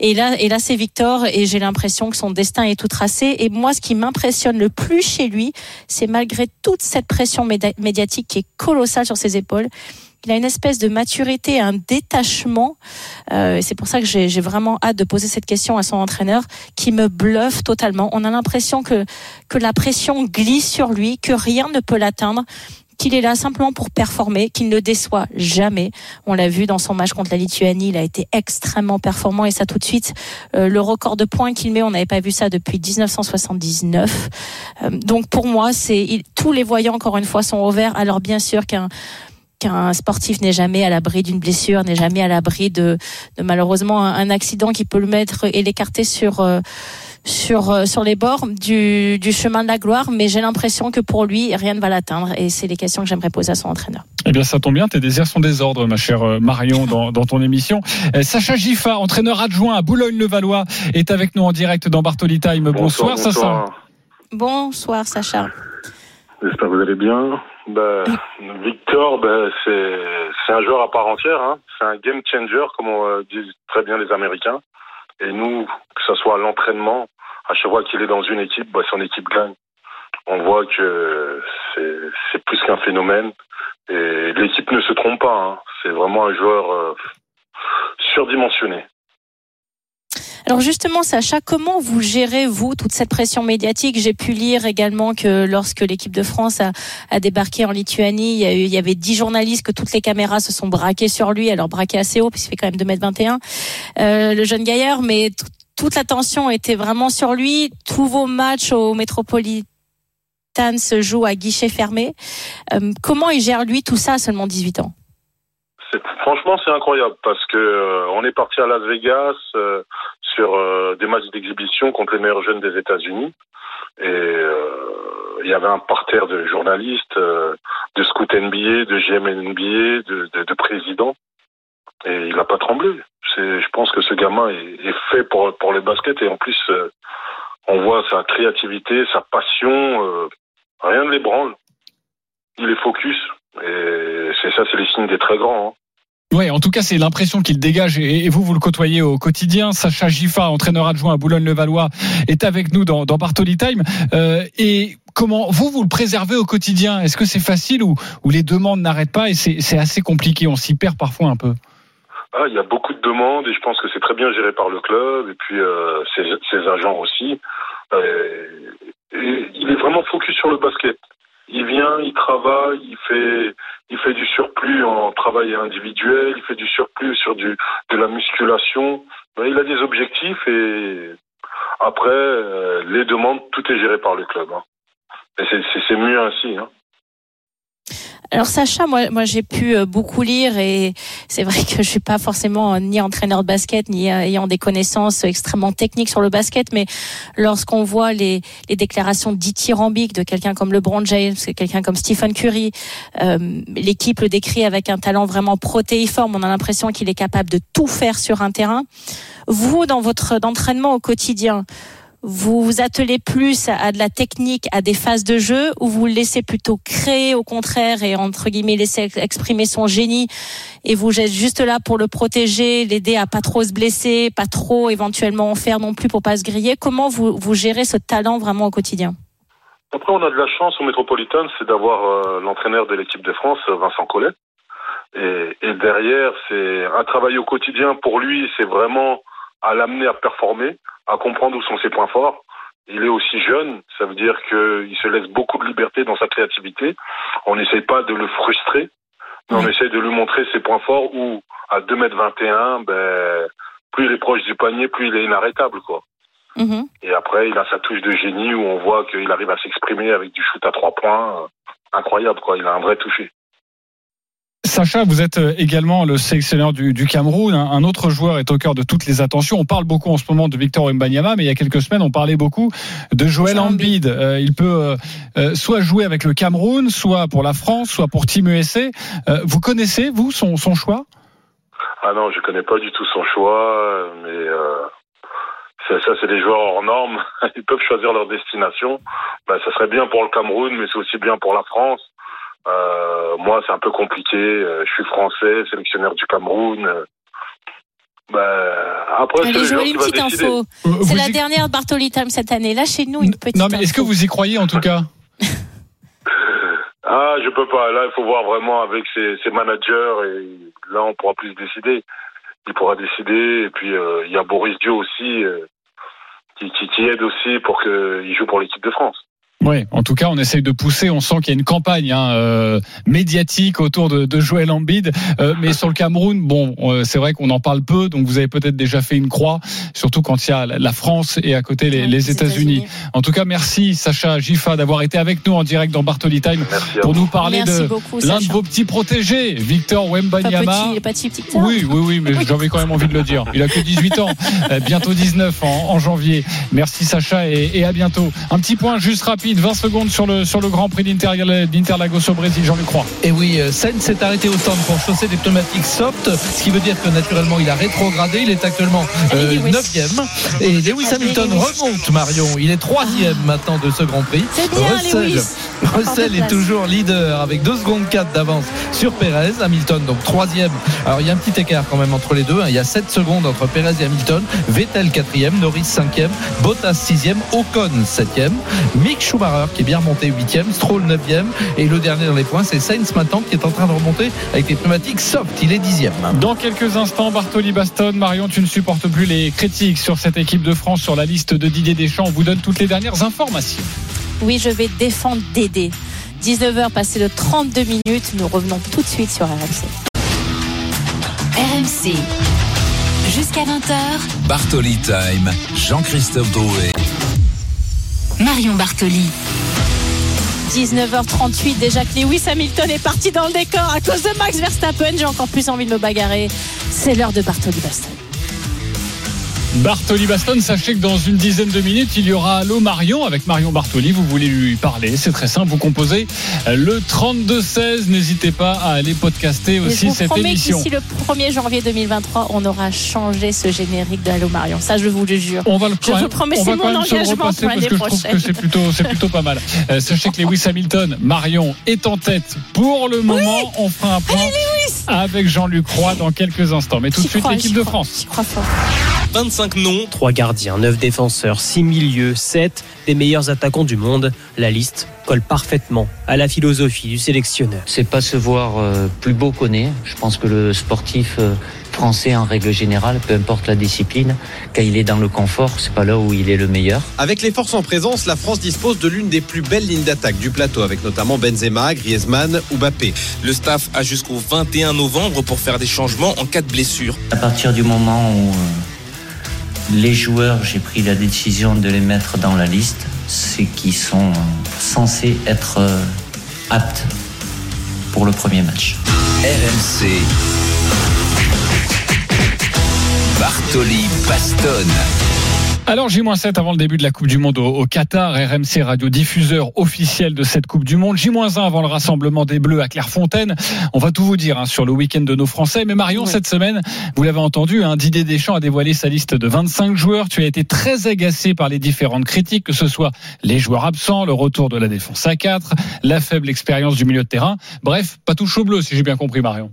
Speaker 3: Et là, c'est Victor, et j'ai l'impression que son destin est tout tracé. Et moi, ce qui m'impressionne le plus chez lui, c'est malgré toute cette pression médiatique qui est colossale sur ses épaules, il a une espèce de maturité, un détachement. Euh, c'est pour ça que j'ai vraiment hâte de poser cette question à son entraîneur, qui me bluffe totalement. On a l'impression que que la pression glisse sur lui, que rien ne peut l'atteindre qu'il est là simplement pour performer, qu'il ne déçoit jamais. On l'a vu dans son match contre la Lituanie, il a été extrêmement performant et ça tout de suite, euh, le record de points qu'il met, on n'avait pas vu ça depuis 1979. Euh, donc pour moi, c'est tous les voyants encore une fois sont au vert. Alors bien sûr qu'un qu'un sportif n'est jamais à l'abri d'une blessure, n'est jamais à l'abri de, de malheureusement un, un accident qui peut le mettre et l'écarter sur euh, sur euh, sur les bords du, du chemin de la gloire. Mais j'ai l'impression que pour lui, rien ne va l'atteindre et c'est les questions que j'aimerais poser à son entraîneur.
Speaker 4: Eh bien, ça tombe bien, tes désirs sont des ordres, ma chère euh, Marion, dans, dans ton émission. Sacha Giffa, entraîneur adjoint à Boulogne-le-Valois, est avec nous en direct dans Bartoli Time. Bonsoir, Sacha.
Speaker 3: Bonsoir Sacha.
Speaker 10: J'espère que vous allez bien. Bah, Victor, bah, c'est un joueur à part entière. Hein. C'est un game changer, comme on euh, disent très bien les Américains. Et nous, que ce soit à l'entraînement, à chaque fois qu'il est dans une équipe, bah, son équipe gagne. On voit que c'est c'est plus qu'un phénomène. Et l'équipe ne se trompe pas. Hein. C'est vraiment un joueur euh, surdimensionné.
Speaker 3: Alors justement, Sacha, comment vous gérez, vous, toute cette pression médiatique? J'ai pu lire également que lorsque l'équipe de France a, a débarqué en Lituanie, il y, a eu, il y avait dix journalistes, que toutes les caméras se sont braquées sur lui, alors braquées assez haut, puisqu'il fait quand même 2m21, euh, le jeune gaillard, mais toute l'attention était vraiment sur lui. Tous vos matchs au Métropolitain se jouent à guichet fermé. Euh, comment il gère, lui, tout ça à seulement 18 ans?
Speaker 10: Franchement, c'est incroyable parce que euh, on est parti à Las Vegas euh, sur euh, des matchs d'exhibition contre les meilleurs jeunes des États-Unis et il y avait un parterre de journalistes, de scouts NBA, de GM NBA, de, de, de présidents et il n'a pas tremblé. Je pense que ce gamin est, fait pour pour les baskets et en plus on voit sa créativité, sa passion, rien ne l'ébranle. Il est focus c'est ça, c'est les signes des très grands. hein.
Speaker 4: Oui, en tout cas, c'est l'impression qu'il dégage et, vous, vous le côtoyez au quotidien. Sacha Giffa, entraîneur adjoint à Boulogne-le-Valois, est avec nous dans, dans Bartoli Time. Euh, et comment vous, vous le préservez au quotidien? Est-ce que c'est facile ou, ou les demandes n'arrêtent pas? Et c'est c'est assez compliqué On s'y perd parfois un peu.
Speaker 10: Ah, il y a beaucoup de demandes et je pense que c'est très bien géré par le club et puis euh, ses, ses agents aussi. Euh, et il est vraiment focus sur le basket. Il vient, il travaille, il fait, il fait du surplus en travail individuel, il fait du surplus sur du, de la musculation. Mais il a des objectifs et après, euh, les demandes, tout est géré par le club. Hein. Et c'est mieux ainsi. Hein.
Speaker 3: Alors Sacha, moi, moi j'ai pu euh, beaucoup lire et c'est vrai que je suis pas forcément euh, ni entraîneur de basket ni euh, ayant des connaissances extrêmement techniques sur le basket, mais lorsqu'on voit les, les déclarations dithyrambiques de quelqu'un comme LeBron James, quelqu'un comme Stephen Curry, l'équipe le décrit avec un talent vraiment protéiforme. On a l'impression qu'il est capable de tout faire sur un terrain. Vous, dans votre entraînement au quotidien, vous vous attelez plus à, de la technique, à des phases de jeu, ou vous le laissez plutôt créer au contraire et entre guillemets laisser ex- exprimer son génie, et vous êtes juste là pour le protéger, l'aider à pas trop se blesser, pas trop éventuellement en faire non plus pour pas se griller? Comment vous, gérez ce talent vraiment au quotidien?
Speaker 10: Après, on a de la chance au Metropolitan, c'est d'avoir euh, l'entraîneur de l'équipe de France, Vincent Collet. Et, et derrière, c'est un travail au quotidien pour lui, c'est vraiment à l'amener à performer, à comprendre où sont ses points forts. Il est aussi jeune, ça veut dire qu'il se laisse beaucoup de liberté dans sa créativité. On n'essaye pas de le frustrer, mais on essaye de lui montrer ses points forts où, à 2 mètres 21, ben, plus il est proche du panier, plus il est inarrêtable, quoi.
Speaker 3: Mhm.
Speaker 10: Et après, il a sa touche de génie où on voit qu'il arrive à s'exprimer avec du shoot à trois points. Incroyable, quoi. Il a un vrai toucher.
Speaker 4: Sacha, vous êtes euh, également le sélectionneur du, du Cameroun. Un autre joueur est au cœur de toutes les attentions. On parle beaucoup en ce moment de Victor Wembanyama, mais il y a quelques semaines, on parlait beaucoup de Joel Embiid. Euh, il peut euh, euh, soit jouer avec le Cameroun, soit pour la France, soit pour Team USA. Euh, vous connaissez, vous, son, son choix?
Speaker 10: Ah non, je connais pas du tout son choix, mais euh, ça, ça, c'est des joueurs hors normes. Ils peuvent choisir leur destination. Ben, ça serait bien pour le Cameroun, mais c'est aussi bien pour la France. Euh, moi, c'est un peu compliqué. Euh, Je suis français, sélectionneur du Cameroun. Euh, Ben, après,
Speaker 3: Allez,
Speaker 10: qui
Speaker 3: une petite info. C'est la
Speaker 4: y-
Speaker 3: dernière Bartoli Time cette année. Lâchez-nous une petite
Speaker 4: Non, mais est-ce que vous y croyez en tout cas?
Speaker 10: Ah, je peux pas. Là, il faut voir vraiment avec ses, ses managers et là, on pourra plus décider. Il pourra décider. Et puis, euh, il y a Boris Dio aussi euh, qui, qui, qui aide aussi pour qu'il joue pour l'équipe de France.
Speaker 4: Oui, en tout cas, on essaye de pousser. On sent qu'il y a une campagne hein, euh, médiatique autour de, de Joël Embiid. Euh, mais sur le Cameroun, bon, euh, c'est vrai qu'on en parle peu. Donc, vous avez peut-être déjà fait une croix, surtout quand il y a la France et à côté les, les États-Unis. En tout cas, merci Sacha Gifa d'avoir été avec nous en direct dans Bartoli Time
Speaker 10: Merci
Speaker 4: pour nous parler
Speaker 3: Merci
Speaker 4: de l'un de vos petits protégés, Victor
Speaker 3: Pas
Speaker 4: Wembanyama.
Speaker 3: petit, il est pas petit, petit. ça.
Speaker 4: Oui, oui, oui, mais j'avais quand même envie de le dire. Il a que 18 ans, Euh, bientôt 19 en, en janvier. Merci Sacha et, et à bientôt. Un petit point juste rapide, 20 secondes sur le, sur le Grand Prix d'Inter- d'Interlagos au Brésil, Jean-Luc Croix.
Speaker 6: Et oui, euh, Sainz s'est arrêté au stand pour chausser des pneumatiques soft, ce qui veut dire que naturellement il a rétrogradé. Il est actuellement euh,
Speaker 3: Allez, Lewis.
Speaker 6: 9e. Et Lewis
Speaker 3: Allez,
Speaker 6: Hamilton
Speaker 3: Lewis.
Speaker 6: remonte, Marion. Il est 3e maintenant de ce Grand Prix.
Speaker 3: Bien,
Speaker 6: Russell,
Speaker 3: Lewis.
Speaker 6: Russell est toujours leader avec 2 secondes 4 d'avance sur Perez. Hamilton donc 3e. Alors il y a un petit écart quand même entre les deux. hein. Il y a 7 secondes entre Perez et Hamilton. Vettel 4e, Norris 5e, Bottas 6e, Ocon 7e, Mick Schumacher qui est bien remonté 8e, Stroll 9e. Et le dernier dans les points, c'est Sainz maintenant qui est en train de remonter avec des pneumatiques soft. Il est 10e.
Speaker 4: Dans quelques instants, Bartoli Baston, Marion, tu ne supportes plus les critiques sur cette équipe de France sur la liste de Didier Deschamps. On vous donne toutes les dernières informations.
Speaker 3: Oui, je vais défendre Dédé. 19h passé de 32 minutes. Nous revenons tout de suite sur RMC.
Speaker 11: RMC. Jusqu'à 20h,
Speaker 2: Bartoli Time, Jean-Christophe Drouet.
Speaker 11: Marion Bartoli.
Speaker 3: 19h38, déjà que Lewis Hamilton est parti dans le décor à cause de Max Verstappen. J'ai encore plus envie de me bagarrer. C'est l'heure de Bartoli Baston.
Speaker 4: Bartoli Baston, sachez que dans une dizaine de minutes, il y aura Allo Marion avec Marion Bartoli. Vous voulez lui parler, c'est très simple. Vous composez le 32-16. N'hésitez pas à aller podcaster
Speaker 3: Et je
Speaker 4: aussi
Speaker 3: vous
Speaker 4: cette émission.
Speaker 3: qu'ici le 1er janvier 2023, on aura changé ce générique de Allo Marion. Ça, je vous le jure.
Speaker 4: On va le
Speaker 3: Je vous promets, c'est mon engagement pour
Speaker 4: parce
Speaker 3: l'année
Speaker 4: que je trouve
Speaker 3: prochaine.
Speaker 4: que c'est plutôt, c'est plutôt pas mal. Euh, sachez que Lewis Hamilton, Marion est en tête pour le moment. On fera un point avec Jean-Luc Roy dans quelques instants. Mais tout de suite l'équipe de
Speaker 3: crois,
Speaker 4: France.
Speaker 3: J'y crois fort.
Speaker 12: 25 noms.
Speaker 13: 3 gardiens, 9 défenseurs, 6 milieux, 7 des meilleurs attaquants du monde. La liste colle parfaitement à la philosophie du sélectionneur.
Speaker 14: C'est pas se voir euh, plus beau qu'on est. Je pense que le sportif euh, français en règle générale, peu importe la discipline, quand il est dans le confort, c'est pas là où il est le meilleur.
Speaker 15: Avec les forces en présence, la France dispose de l'une des plus belles lignes d'attaque du plateau, avec notamment Benzema, Griezmann ou Mbappé.
Speaker 12: Le staff a jusqu'au 21 novembre pour faire des changements en cas de blessure.
Speaker 14: À partir du moment où euh, les joueurs, j'ai pris la décision de les mettre dans la liste, c'est qu'ils sont censés être euh, aptes pour le premier match.
Speaker 2: RMC. Bartoli Bastonne.
Speaker 4: Alors J-7 avant le début de la Coupe du Monde au, au Qatar, RMC radio diffuseur officiel de cette Coupe du Monde. J-1 avant le rassemblement des Bleus à Clairefontaine. On va tout vous dire hein, sur le week-end de nos Français. Mais Marion,
Speaker 3: Oui.
Speaker 4: cette semaine, vous l'avez entendu, hein, Didier Deschamps a dévoilé sa liste de 25 joueurs. Tu as été très agacé par les différentes critiques, que ce soit les joueurs absents, le retour de la défense à 4, la faible expérience du milieu de terrain. Bref, pas tout chaud bleu si j'ai bien compris Marion.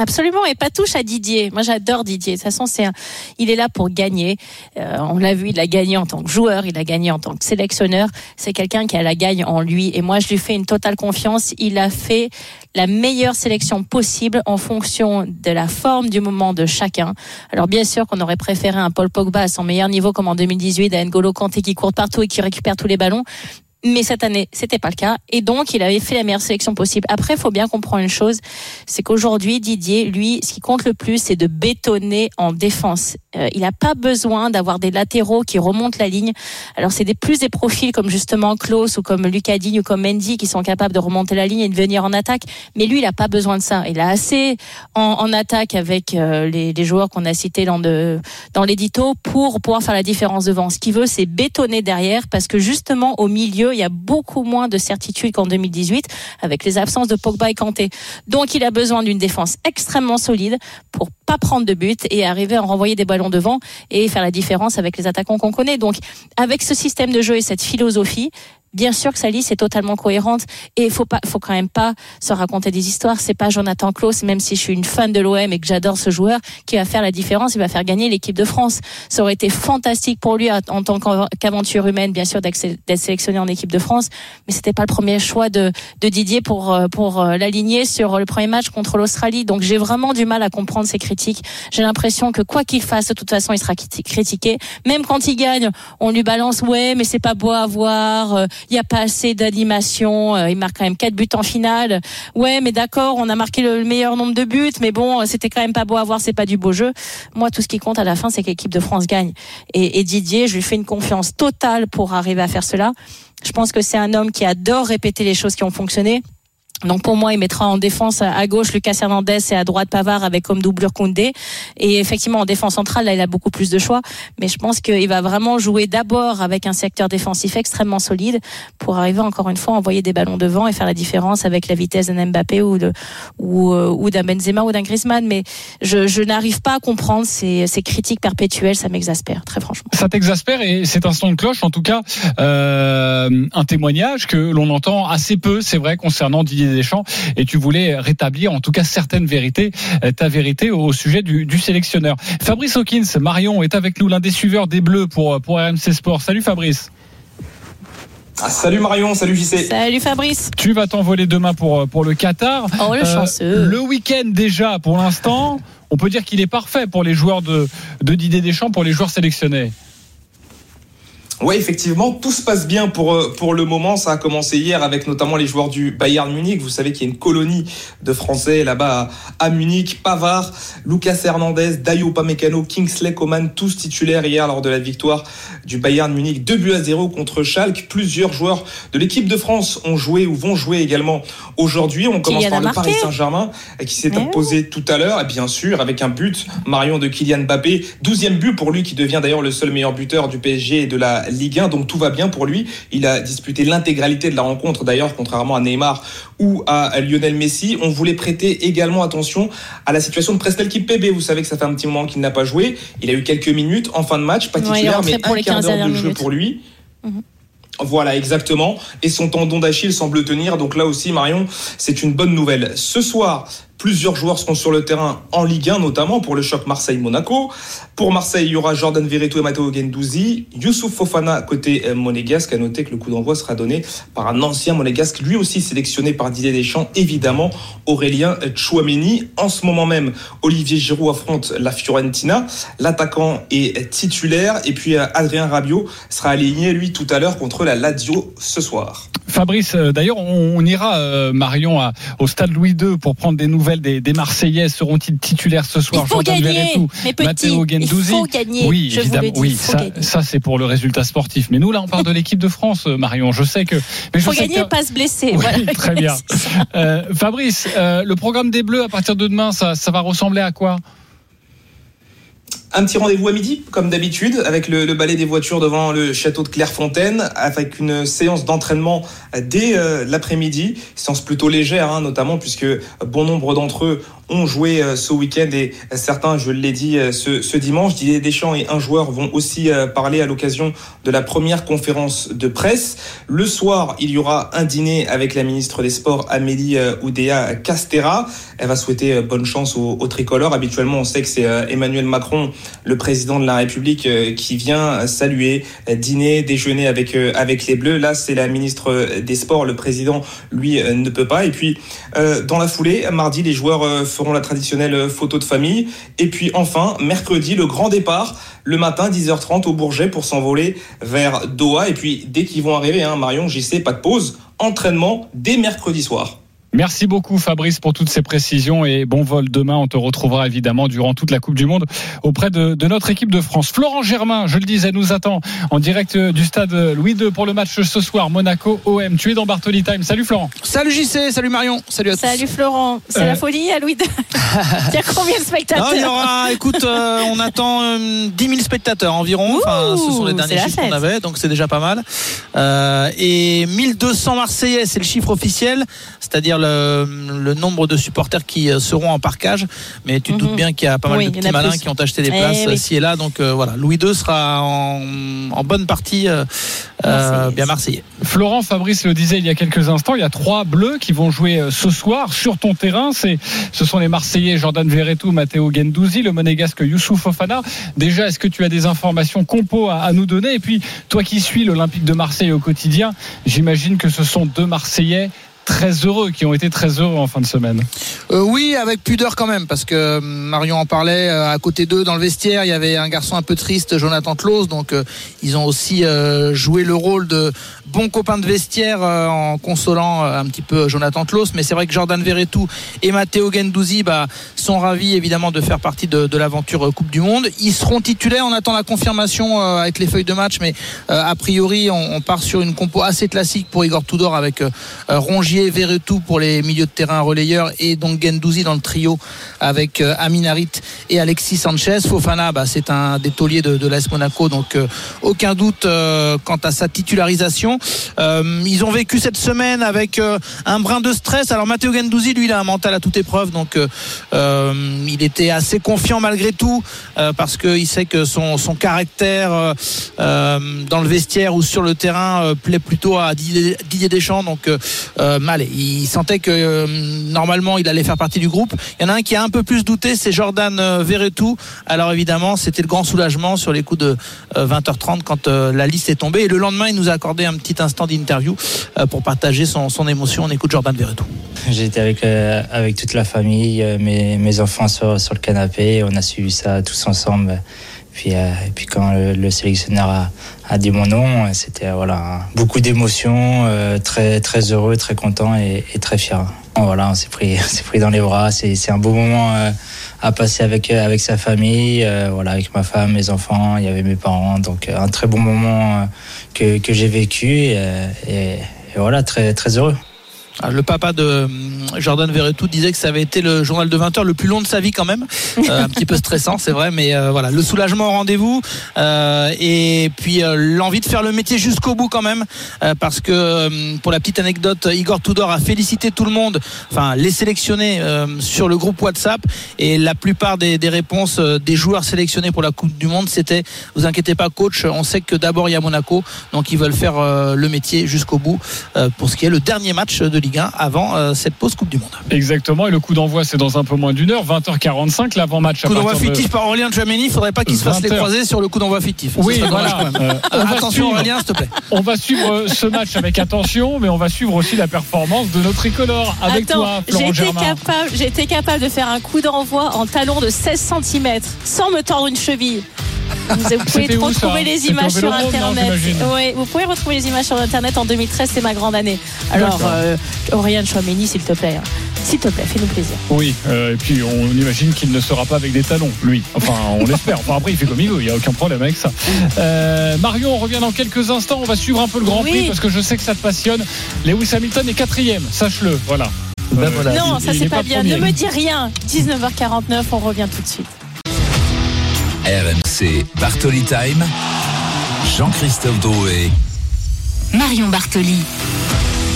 Speaker 3: Absolument, et pas touche à Didier. Moi, j'adore Didier. De toute façon, c'est un- il est là pour gagner. Euh, on l'a vu, il a gagné en tant que joueur, il a gagné en tant que sélectionneur. C'est quelqu'un qui a la gagne en lui. Et moi, je lui fais une totale confiance. Il a fait la meilleure sélection possible en fonction de la forme du moment de chacun. Alors, bien sûr qu'on aurait préféré un Paul Pogba à son meilleur niveau comme en 2018, à N'Golo Kanté qui court partout et qui récupère tous les ballons. Mais cette année, c'était pas le cas. Et donc, il avait fait la meilleure sélection possible. Après, il faut bien comprendre une chose. C'est qu'aujourd'hui, Didier, lui, ce qui compte le plus, c'est de bétonner en défense. Euh, il n'a pas besoin d'avoir des latéraux qui remontent la ligne. Alors, c'est des plus des profils comme justement Klaus ou comme Lucas Digne ou comme Mendy qui sont capables de remonter la ligne et de venir en attaque. Mais lui, il n'a pas besoin de ça. Il a assez en, en attaque avec euh, les, les joueurs qu'on a cités dans, de, dans l'édito pour pouvoir faire la différence devant. Ce qu'il veut, c'est bétonner derrière parce que justement, au milieu, il y a beaucoup moins de certitude qu'en 2018 avec les absences de Pogba et Kanté. Donc, il a besoin d'une défense extrêmement solide pour pas prendre de but et arriver à renvoyer des ballons devant et faire la différence avec les attaquants qu'on connaît. Donc, avec ce système de jeu et cette philosophie, bien sûr que sa liste est totalement cohérente et il faut pas, faut quand même pas se raconter des histoires. C'est pas Jonathan Klaus, même si je suis une fan de l'OM et que j'adore ce joueur, qui va faire la différence, il va faire gagner l'équipe de France. Ça aurait été fantastique pour lui en tant qu'aventure humaine, bien sûr, d'être sélectionné en équipe de France, mais c'était pas le premier choix de, de Didier pour euh, pour l'aligner sur le premier match contre l'Australie. Donc j'ai vraiment du mal à comprendre ces critiques. J'ai l'impression que quoi qu'il fasse, de toute façon, il sera critiqué. Même quand il gagne, on lui balance ouais, mais c'est pas beau à voir. Il y a pas assez d'animation. Il marque quand même quatre buts en finale. Ouais, mais d'accord, on a marqué le meilleur nombre de buts, mais bon, c'était quand même pas beau à voir. C'est pas du beau jeu. Moi, tout ce qui compte à la fin, c'est que l'équipe de France gagne. Et, et Didier, je lui fais une confiance totale pour arriver à faire cela. Je pense que c'est un homme qui adore répéter les choses qui ont fonctionné. Donc pour moi, il mettra en défense à gauche Lucas Hernandez et à droite Pavard avec comme doublure Koundé. Et effectivement, en défense centrale, là, il a beaucoup plus de choix. Mais je pense qu'il va vraiment jouer d'abord avec un secteur défensif extrêmement solide pour arriver encore une fois à envoyer des ballons devant et faire la différence avec la vitesse d'un Mbappé ou, ou d'un Benzema ou d'un Griezmann. Mais je, je n'arrive pas à comprendre ces, ces critiques perpétuelles. Ça m'exaspère, très franchement.
Speaker 4: Ça t'exaspère et c'est un son de cloche, en tout cas, euh, un témoignage que l'on entend assez peu, c'est vrai, concernant Didier Deschamps et tu voulais rétablir en tout cas certaines vérités, ta vérité au sujet du, du sélectionneur. Fabrice Hawkins, Marion est avec nous, l'un des suiveurs des Bleus pour, pour RMC Sport. Salut Fabrice.
Speaker 16: Ah, salut Marion, salut JC.
Speaker 3: Salut Fabrice.
Speaker 4: Tu vas t'envoler demain pour, pour le Qatar.
Speaker 3: Oh le chanceux. Euh,
Speaker 4: le week-end déjà pour l'instant, on peut dire qu'il est parfait pour les joueurs de, de Didier Deschamps, pour les joueurs sélectionnés.
Speaker 16: Oui, effectivement, tout se passe bien pour, pour le moment. Ça a commencé hier avec notamment les joueurs du Bayern Munich. Vous savez qu'il y a une colonie de Français là-bas à Munich. Pavard, Lucas Hernandez, Dayo Pamecano, Kingsley Coman, tous titulaires hier lors de la victoire du Bayern Munich. 2 buts à 0 contre Schalke. Plusieurs joueurs de l'équipe de France ont joué ou vont jouer également aujourd'hui. On commence par le Paris Saint-Germain qui s'est imposé oui. tout à l'heure. Et bien sûr, avec un but, Marion de Kylian Mbappé. 12e but pour lui qui devient d'ailleurs le seul meilleur buteur du PSG et de la Ligue 1, donc tout va bien pour lui. Il a disputé l'intégralité de la rencontre d'ailleurs, contrairement à Neymar ou à Lionel Messi. On voulait prêter également attention à la situation de Prestel Kimpembe. Vous savez que ça fait un petit moment qu'il n'a pas joué. Il a eu quelques minutes en fin de match, pas titulaire, ouais, mais un quart d'heure de jeu pour lui. -hmm. Voilà, exactement. Et son tendon d'Achille semble tenir. Donc là aussi, Marion, c'est une bonne nouvelle. Ce soir, Plusieurs joueurs seront sur le terrain en Ligue 1, notamment pour le choc Marseille-Monaco. Pour Marseille, il y aura Jordan Verretou et Matteo Gendouzi. Youssouf Fofana côté euh, monégasque. À noter que le coup d'envoi sera donné par un ancien monégasque, lui aussi sélectionné par Didier Deschamps, évidemment Aurélien Chouameni. En ce moment même, Olivier Giroud affronte la Fiorentina. L'attaquant est titulaire. Et puis euh, Adrien Rabiot sera aligné, lui, tout à l'heure contre la Lazio ce soir.
Speaker 4: Fabrice, euh, d'ailleurs, on, ira, euh, Marion, au stade Louis II pour prendre des nouvelles des, des Marseillais. Seront-ils titulaires ce soir
Speaker 3: Il faut
Speaker 4: Jordan
Speaker 3: gagner,
Speaker 4: Verretou. Matteo
Speaker 3: Il
Speaker 4: Gendouzi.
Speaker 3: faut gagner,
Speaker 4: Oui,
Speaker 3: je vous
Speaker 4: évidemment.
Speaker 3: le dis,
Speaker 4: oui,
Speaker 3: il
Speaker 4: ça, c'est pour le résultat sportif. Mais nous, là, on parle de l'équipe de France, euh, Marion. Je sais que. Mais
Speaker 3: Il
Speaker 4: je
Speaker 3: faut
Speaker 4: sais
Speaker 3: gagner,
Speaker 4: que-
Speaker 3: pas se blesser.
Speaker 4: Oui,
Speaker 3: voilà.
Speaker 4: très bien. Euh, Fabrice, euh, le programme des Bleus à partir de demain, ça, ça va ressembler à quoi?
Speaker 16: Un petit rendez-vous à midi, comme d'habitude, avec le, le balai des voitures devant le château de Clairefontaine, avec une séance d'entraînement dès euh, l'après-midi, séance plutôt légère, hein, notamment puisque bon nombre d'entre eux ont joué euh, ce week-end et certains, je l'ai dit, euh, ce, ce dimanche. Didier Deschamps et un joueur vont aussi euh, parler à l'occasion de la première conférence de presse. Le soir, il y aura un dîner avec la ministre des Sports, Amélie Oudéa Castera. Elle va souhaiter bonne chance aux, aux tricolores. Habituellement, on sait que c'est Emmanuel Macron, le président de la République, qui vient saluer, dîner, déjeuner avec, avec les Bleus. Là, c'est la ministre des Sports. Le président, lui, ne peut pas. Et puis, dans la foulée, mardi, les joueurs feront la traditionnelle photo de famille. Et puis, enfin, mercredi, le grand départ, le matin, 10h30 au Bourget pour s'envoler vers Doha. Et puis, dès qu'ils vont arriver, hein, Marion, j'y sais, pas de pause. Entraînement dès mercredi soir.
Speaker 4: Merci beaucoup Fabrice pour toutes ces précisions et bon vol demain. On te retrouvera évidemment durant toute la Coupe du Monde auprès de, de notre équipe de France. Florent Germain, je le disais, nous attend en direct euh, du stade Louis II pour le match ce soir Monaco-OM. Tu es dans Bartoli Time. Salut Florent.
Speaker 17: Salut JC, salut Marion, salut à tous.
Speaker 3: Salut Florent, c'est
Speaker 4: Euh.
Speaker 3: la folie à Louis II. Il y a combien de spectateurs
Speaker 17: Non, il y aura, écoute, euh, on attend euh, 10 000 spectateurs environ. Enfin, ce sont les derniers chiffres qu'on avait, donc c'est déjà pas mal. Euh, et 1200 Marseillais, c'est le chiffre officiel, c'est-à-dire le, le nombre de supporters qui euh, seront en parquage. Mais tu te doutes bien qu'il y a pas mal
Speaker 3: Mhm. Oui,
Speaker 17: de petits malins
Speaker 3: plus.
Speaker 17: qui ont acheté des
Speaker 3: Eh
Speaker 17: places
Speaker 3: oui.
Speaker 17: ci et là. Donc euh, voilà, Louis II sera en, en bonne partie euh, bien marseillais.
Speaker 4: Florent, Fabrice le disait il y a quelques instants, il y a trois bleus qui vont jouer ce soir sur ton terrain. C'est, ce sont les Marseillais Jordan Verretou, Matteo Gendouzi, le monégasque Youssouf Fofana. Déjà, est-ce que tu as des informations compo à, à nous donner? Et puis, toi qui suis l'Olympique de Marseille au quotidien, j'imagine que ce sont deux Marseillais très heureux, qui ont été très heureux en fin de semaine.
Speaker 17: Euh, oui, avec pudeur quand même, parce que euh, Marion en parlait. euh, à côté d'eux, dans le vestiaire, il y avait un garçon un peu triste, Jonathan Claus. Donc, ils ont aussi joué le rôle de bons copains de vestiaire euh, en consolant euh, un petit peu Jonathan Claus. Mais c'est vrai que Jordan Verretou et Matteo Gendouzi bah, sont ravis évidemment de faire partie de, l'aventure euh, Coupe du Monde. Ils seront titulaires. On attend la confirmation avec les feuilles de match, mais a priori, on, part sur une compo assez classique pour Igor Tudor avec Rongier, Verretou pour les milieux de terrain relayeurs et donc Gendouzi dans le trio avec Amin Harit et Alexis Sanchez. Fofana, bah, c'est un des tauliers de, de l'AS Monaco, donc aucun doute quant à sa titularisation. Euh, ils ont vécu cette semaine avec euh, un brin de stress. Alors Matteo Gendouzi, lui, il a un mental à toute épreuve, donc euh, il était assez confiant malgré tout parce qu'il sait que son, caractère dans le vestiaire ou sur le terrain plaît plutôt à Didier, Deschamps. Donc il sentait que normalement il allait faire partie du groupe. Il y en a un qui a un peu plus douté, c'est Jordan Verretou. Alors évidemment, c'était le grand soulagement sur les coups de euh, 20h30 quand la liste est tombée. Et le lendemain, il nous a accordé un petit instant d'interview euh, pour partager son, émotion. On écoute Jordan Verretou.
Speaker 18: J'étais avec, euh, avec toute la famille, euh, mes, mes enfants sur, sur le canapé. On a suivi ça tous ensemble. Puis, et puis quand le, le sélectionneur a, a dit mon nom, c'était voilà, beaucoup d'émotions, très, très heureux, très content et très fier. Voilà, on s'est pris, pris dans les bras. C'est un beau moment euh, à passer avec, euh, avec sa famille, euh, voilà, avec ma femme, mes enfants. Il y avait mes parents. Donc un très bon moment que, que j'ai vécu. Et, et- et voilà, très, très heureux.
Speaker 17: Ah, Le papa de euh, Jordan Verretou disait que ça avait été le journal de 20 heures le plus long de sa vie quand même. Euh, un petit peu stressant, c'est vrai, mais euh, voilà, le soulagement au rendez-vous et puis l'envie de faire le métier jusqu'au bout quand même, parce que pour la petite anecdote, Igor Tudor a félicité tout le monde, enfin les sélectionnés sur le groupe WhatsApp. Et la plupart des, réponses des joueurs sélectionnés pour la Coupe du Monde, c'était vous inquiétez pas coach, on sait que d'abord il y a Monaco, donc ils veulent faire le métier jusqu'au bout pour ce qui est le dernier match de Ligue Ligue 1 avant euh, cette pause Coupe du Monde.
Speaker 4: Exactement. Et le coup d'envoi, c'est dans un peu moins d'une heure, 20h45. L'avant-match
Speaker 17: Coup d'envoi
Speaker 4: de-
Speaker 17: fictif par Aurélien Tchouameni, il faudrait pas qu'il se fasse les
Speaker 4: 20 heures.
Speaker 17: croisés sur le coup d'envoi fictif.
Speaker 4: Oui, voilà.
Speaker 17: quand même.
Speaker 4: Euh, on va
Speaker 17: Attention
Speaker 4: suivre.
Speaker 17: Aurélien, s'il te plaît.
Speaker 4: On va suivre euh, ce match avec attention, mais on va suivre aussi la pervance de nos tricolores. Avec
Speaker 3: Attends,
Speaker 4: toi, Florent Germain.
Speaker 3: capable, j'ai été capable de faire un coup d'envoi en talon de 16 cm sans me tordre une cheville. Vous, pouvez
Speaker 4: ça
Speaker 3: retrouver les images sur
Speaker 4: non,
Speaker 3: internet. Oui, vous pouvez retrouver les images sur internet en 2013, c'est ma grande année. Alors, euh, Aurélien Chouameni, s'il te plaît, hein. s'il te plaît, fais-nous plaisir.
Speaker 4: Oui, euh, et puis on imagine qu'il ne sera pas avec des talons, lui. Enfin, on l'espère. Enfin, après, il fait comme il veut, il n'y a aucun problème avec ça. Euh, Marion, on revient dans quelques instants. On va suivre un peu le Grand
Speaker 3: Oui.
Speaker 4: Prix parce que je sais que ça te passionne. Lewis Hamilton est quatrième, sache-le. Voilà.
Speaker 6: Ben
Speaker 3: non,
Speaker 4: il-
Speaker 3: ça c'est
Speaker 4: est
Speaker 3: pas, bien.
Speaker 4: premier.
Speaker 3: Ne me dis rien. 19h49, on revient tout de suite.
Speaker 2: RMC Bartoli Time. Jean-Christophe Drouet.
Speaker 11: Marion Bartoli.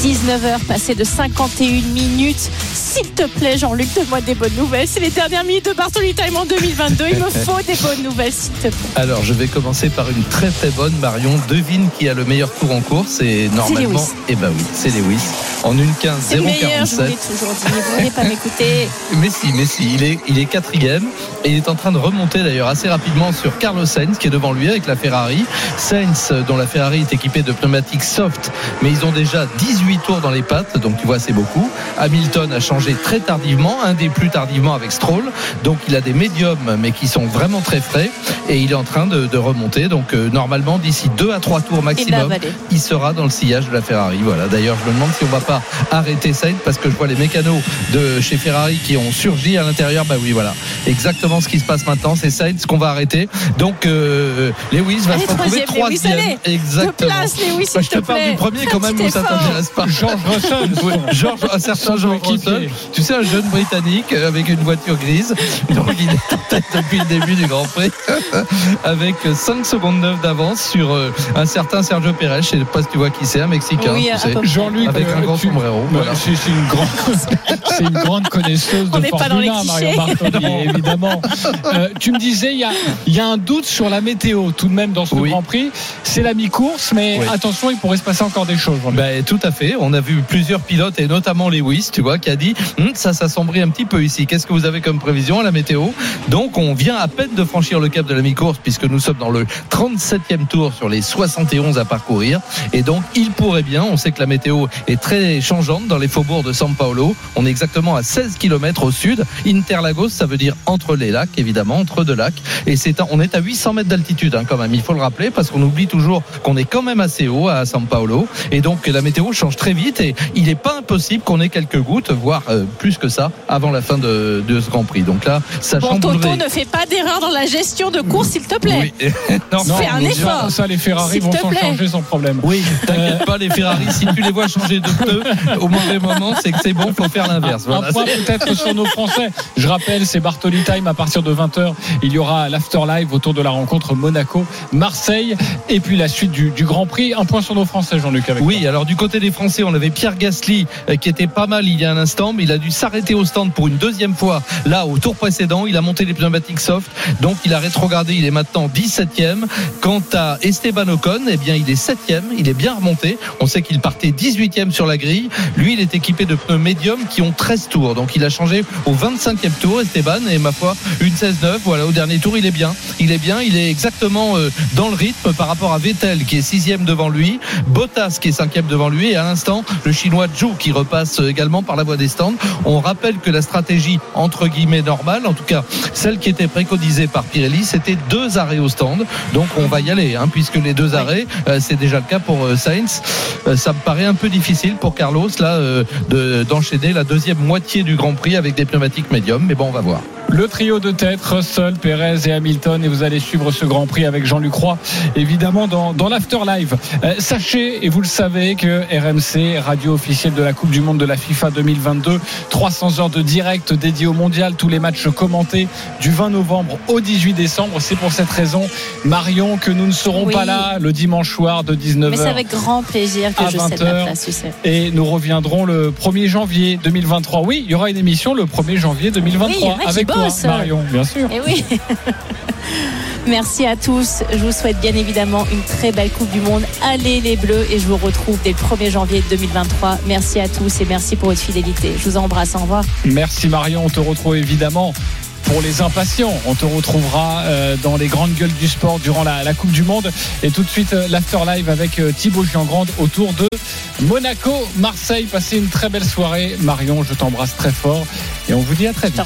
Speaker 3: 19h passées de 51 minutes. S'il te plaît, Jean-Luc, donne-moi des bonnes nouvelles. C'est les dernières minutes de Bartoli Time en 2022. Il me faut des bonnes nouvelles, s'il te plaît.
Speaker 6: Alors, je vais commencer par une très très bonne Marion. Devine qui a le meilleur tour en course et normalement,
Speaker 3: Lewis.
Speaker 6: eh ben oui, c'est Lewis. En une 15
Speaker 3: C'est le meilleur, je vous
Speaker 6: 047.
Speaker 3: l'ai toujours dit. Vous voulez pas m'écouter.
Speaker 6: Mais si, mais si, il est, il est quatrième et il est en train de remonter d'ailleurs assez rapidement sur Carlos Sainz qui est devant lui avec la Ferrari. Sainz, euh, dont la Ferrari est équipée de pneumatiques soft, mais ils ont déjà 18 tours dans les pattes, donc tu vois, c'est beaucoup. Hamilton a changé très tardivement, un des plus tardivement avec Stroll, donc il a des médiums, mais qui sont vraiment très frais et il est en train de, de remonter. Donc euh, normalement, d'ici 2 à 3 tours
Speaker 3: Il l'a
Speaker 6: maximum, il sera dans le sillage de la Ferrari. Voilà. D'ailleurs, je me demande si on va pas arrêter Sainz parce que je vois les mécanos de chez Ferrari qui ont surgi à l'intérieur. Bah oui, voilà. Exactement ce qui se passe maintenant. C'est Sainz qu'on va arrêter. Donc, euh, Lewis va
Speaker 3: Allez,
Speaker 6: se retrouver
Speaker 3: troisième, Lewis.
Speaker 6: Exactement.
Speaker 3: De place, Lewis,
Speaker 6: Bah, je te
Speaker 3: te
Speaker 6: parle
Speaker 3: plaît.
Speaker 6: du premier quand
Speaker 3: un
Speaker 6: même où ça t'intéresse pas.
Speaker 4: George Russell.
Speaker 6: George, un certain George Russell. Tu sais, un jeune Britannique avec une voiture grise. Donc, il est en tête depuis le début du Grand Prix. avec 5 secondes 9 d'avance sur euh, un certain Sergio Perez. Je sais pas si tu vois qui c'est, un Mexicain.
Speaker 3: Oui,
Speaker 6: tu sais.
Speaker 4: Jean-Luc,
Speaker 6: Avec un
Speaker 4: euh,
Speaker 6: grand
Speaker 4: tu-
Speaker 6: sombrero. Voilà.
Speaker 4: C'est une grande, c'est une grande connaisseuse
Speaker 3: On
Speaker 4: de
Speaker 3: n'est pas dans
Speaker 4: Formule
Speaker 3: les
Speaker 4: 1, Marion
Speaker 3: clichés.
Speaker 4: Bartoli, évidemment. Euh, tu me disais, il y a, il y a un doute sur la météo tout de même dans ce
Speaker 6: Oui.
Speaker 4: Grand Prix. C'est la mi-course, mais
Speaker 6: Oui.
Speaker 4: attention, il pourrait se passer encore des choses.
Speaker 6: Ben, tout à fait. On a vu plusieurs pilotes et notamment Lewis, tu vois, qui a dit ça s'assombrit un petit peu ici. Qu'est-ce que vous avez comme prévision à la météo? Donc, on vient à peine de franchir le cap de la mi-course puisque nous sommes dans le 37e tour sur les 71 à parcourir. Et donc, il pourrait bien. On sait que la météo est très changeante dans les faubourgs de São Paulo. On est exactement à 16 km au sud. Interlagos, ça veut dire entre les lacs, évidemment, entre deux lacs. Et c'est on est à 800 mètres d'altitude, hein, quand même. Il faut le rappeler parce qu'on oublie toujours qu'on est quand même assez haut à São Paulo. Et donc, la météo change très vite et il n'est pas impossible qu'on ait quelques gouttes, voire euh, plus que ça, avant la fin de, de ce Grand Prix. Donc là, ça
Speaker 3: Bon. Toto, ne fais pas d'erreur dans la gestion de course, s'il te plaît.
Speaker 6: Oui. non,
Speaker 3: Fais un effort.
Speaker 4: Ça, les Ferrari vont s'en
Speaker 3: plaît.
Speaker 4: charger sans problème.
Speaker 6: Oui, t'inquiète pas, les Ferrari, si tu les vois changer de pneu au mauvais moment, c'est que c'est bon, faut faire l'inverse. Voilà.
Speaker 4: Un point peut-être sur nos Français. Je rappelle, c'est Bartoli Time à partir de 20h. Il y aura l'afterlive autour de la rencontre Monaco-Marseille et puis la suite du, du Grand Prix. Un point sur nos Français, Jean-Luc. Avec
Speaker 6: Oui, alors du côté des Français, on avait Pierre Gasly euh, qui était pas mal il y a un instant, mais il a dû s'arrêter au stand pour une deuxième fois. Là, au tour précédent, il a monté les pneumatiques soft, donc il a rétrogradé, il est maintenant 17e. Quant à Esteban Ocon, eh bien, il est 7e, il est bien remonté. On sait qu'il partait 18e sur la grille. Lui, il est équipé de pneus médium qui ont 13 tours, donc il a changé au 25e tour, Esteban, et ma foi, une 16-9. Voilà, au dernier tour, il est bien. Il est bien, il est exactement euh, dans le rythme par rapport à Vettel qui est 6e devant lui, Bottas qui est 5e devant lui, et à l'instant, le chinois Zhou qui repasse euh, également par la voie des stands. On rappelle que la stratégie, entre guillemets, normale, en tout cas celle qui était préconisée par Pirelli, c'était deux arrêts au stand. Donc on va y aller, hein, puisque les deux arrêts, euh, c'est déjà le cas pour euh, Sainz. Euh, ça me paraît un peu difficile pour Carlos là de- d'enchaîner la deuxième moitié du Grand Prix avec des pneumatiques médiums, mais bon, on va voir.
Speaker 4: Le trio de tête, Russell, Perez et Hamilton, et vous allez suivre ce Grand Prix avec Jean-Luc Roy, évidemment dans, dans l'Afterlive. Euh, sachez, et vous le savez, que RMC, radio officielle de la Coupe du Monde de la FIFA 2022, 300 heures de direct dédiées au mondial, tous les matchs commentés du 20 novembre au 18 décembre. C'est pour cette raison, Marion, que nous ne serons
Speaker 3: Oui.
Speaker 4: pas là le dimanche soir de 19h.
Speaker 3: Mais c'est avec grand plaisir que je cède
Speaker 4: 20
Speaker 3: la
Speaker 4: heures.
Speaker 3: place, tu sais.
Speaker 4: Et nous reviendrons le 1er janvier 2023. Oui, il y aura une émission le 1er janvier 2023
Speaker 3: Oui, il y en a qui
Speaker 4: avec Marion, bien sûr.
Speaker 3: Et oui. Merci à tous. Je vous souhaite bien évidemment une très belle Coupe du Monde. Allez les Bleus et je vous retrouve dès le 1er janvier 2023. Merci à tous et merci pour votre fidélité. Je vous embrasse. Au revoir.
Speaker 4: Merci Marion. On te retrouve évidemment pour les impatients. On te retrouvera euh, dans les grandes gueules du sport durant la, la Coupe du Monde. Et tout de suite, euh, l'afterlive avec euh, Thibaut Giangrande autour de Monaco, Marseille. Passez une très belle soirée. Marion, je t'embrasse très fort. Et on vous dit à très vite.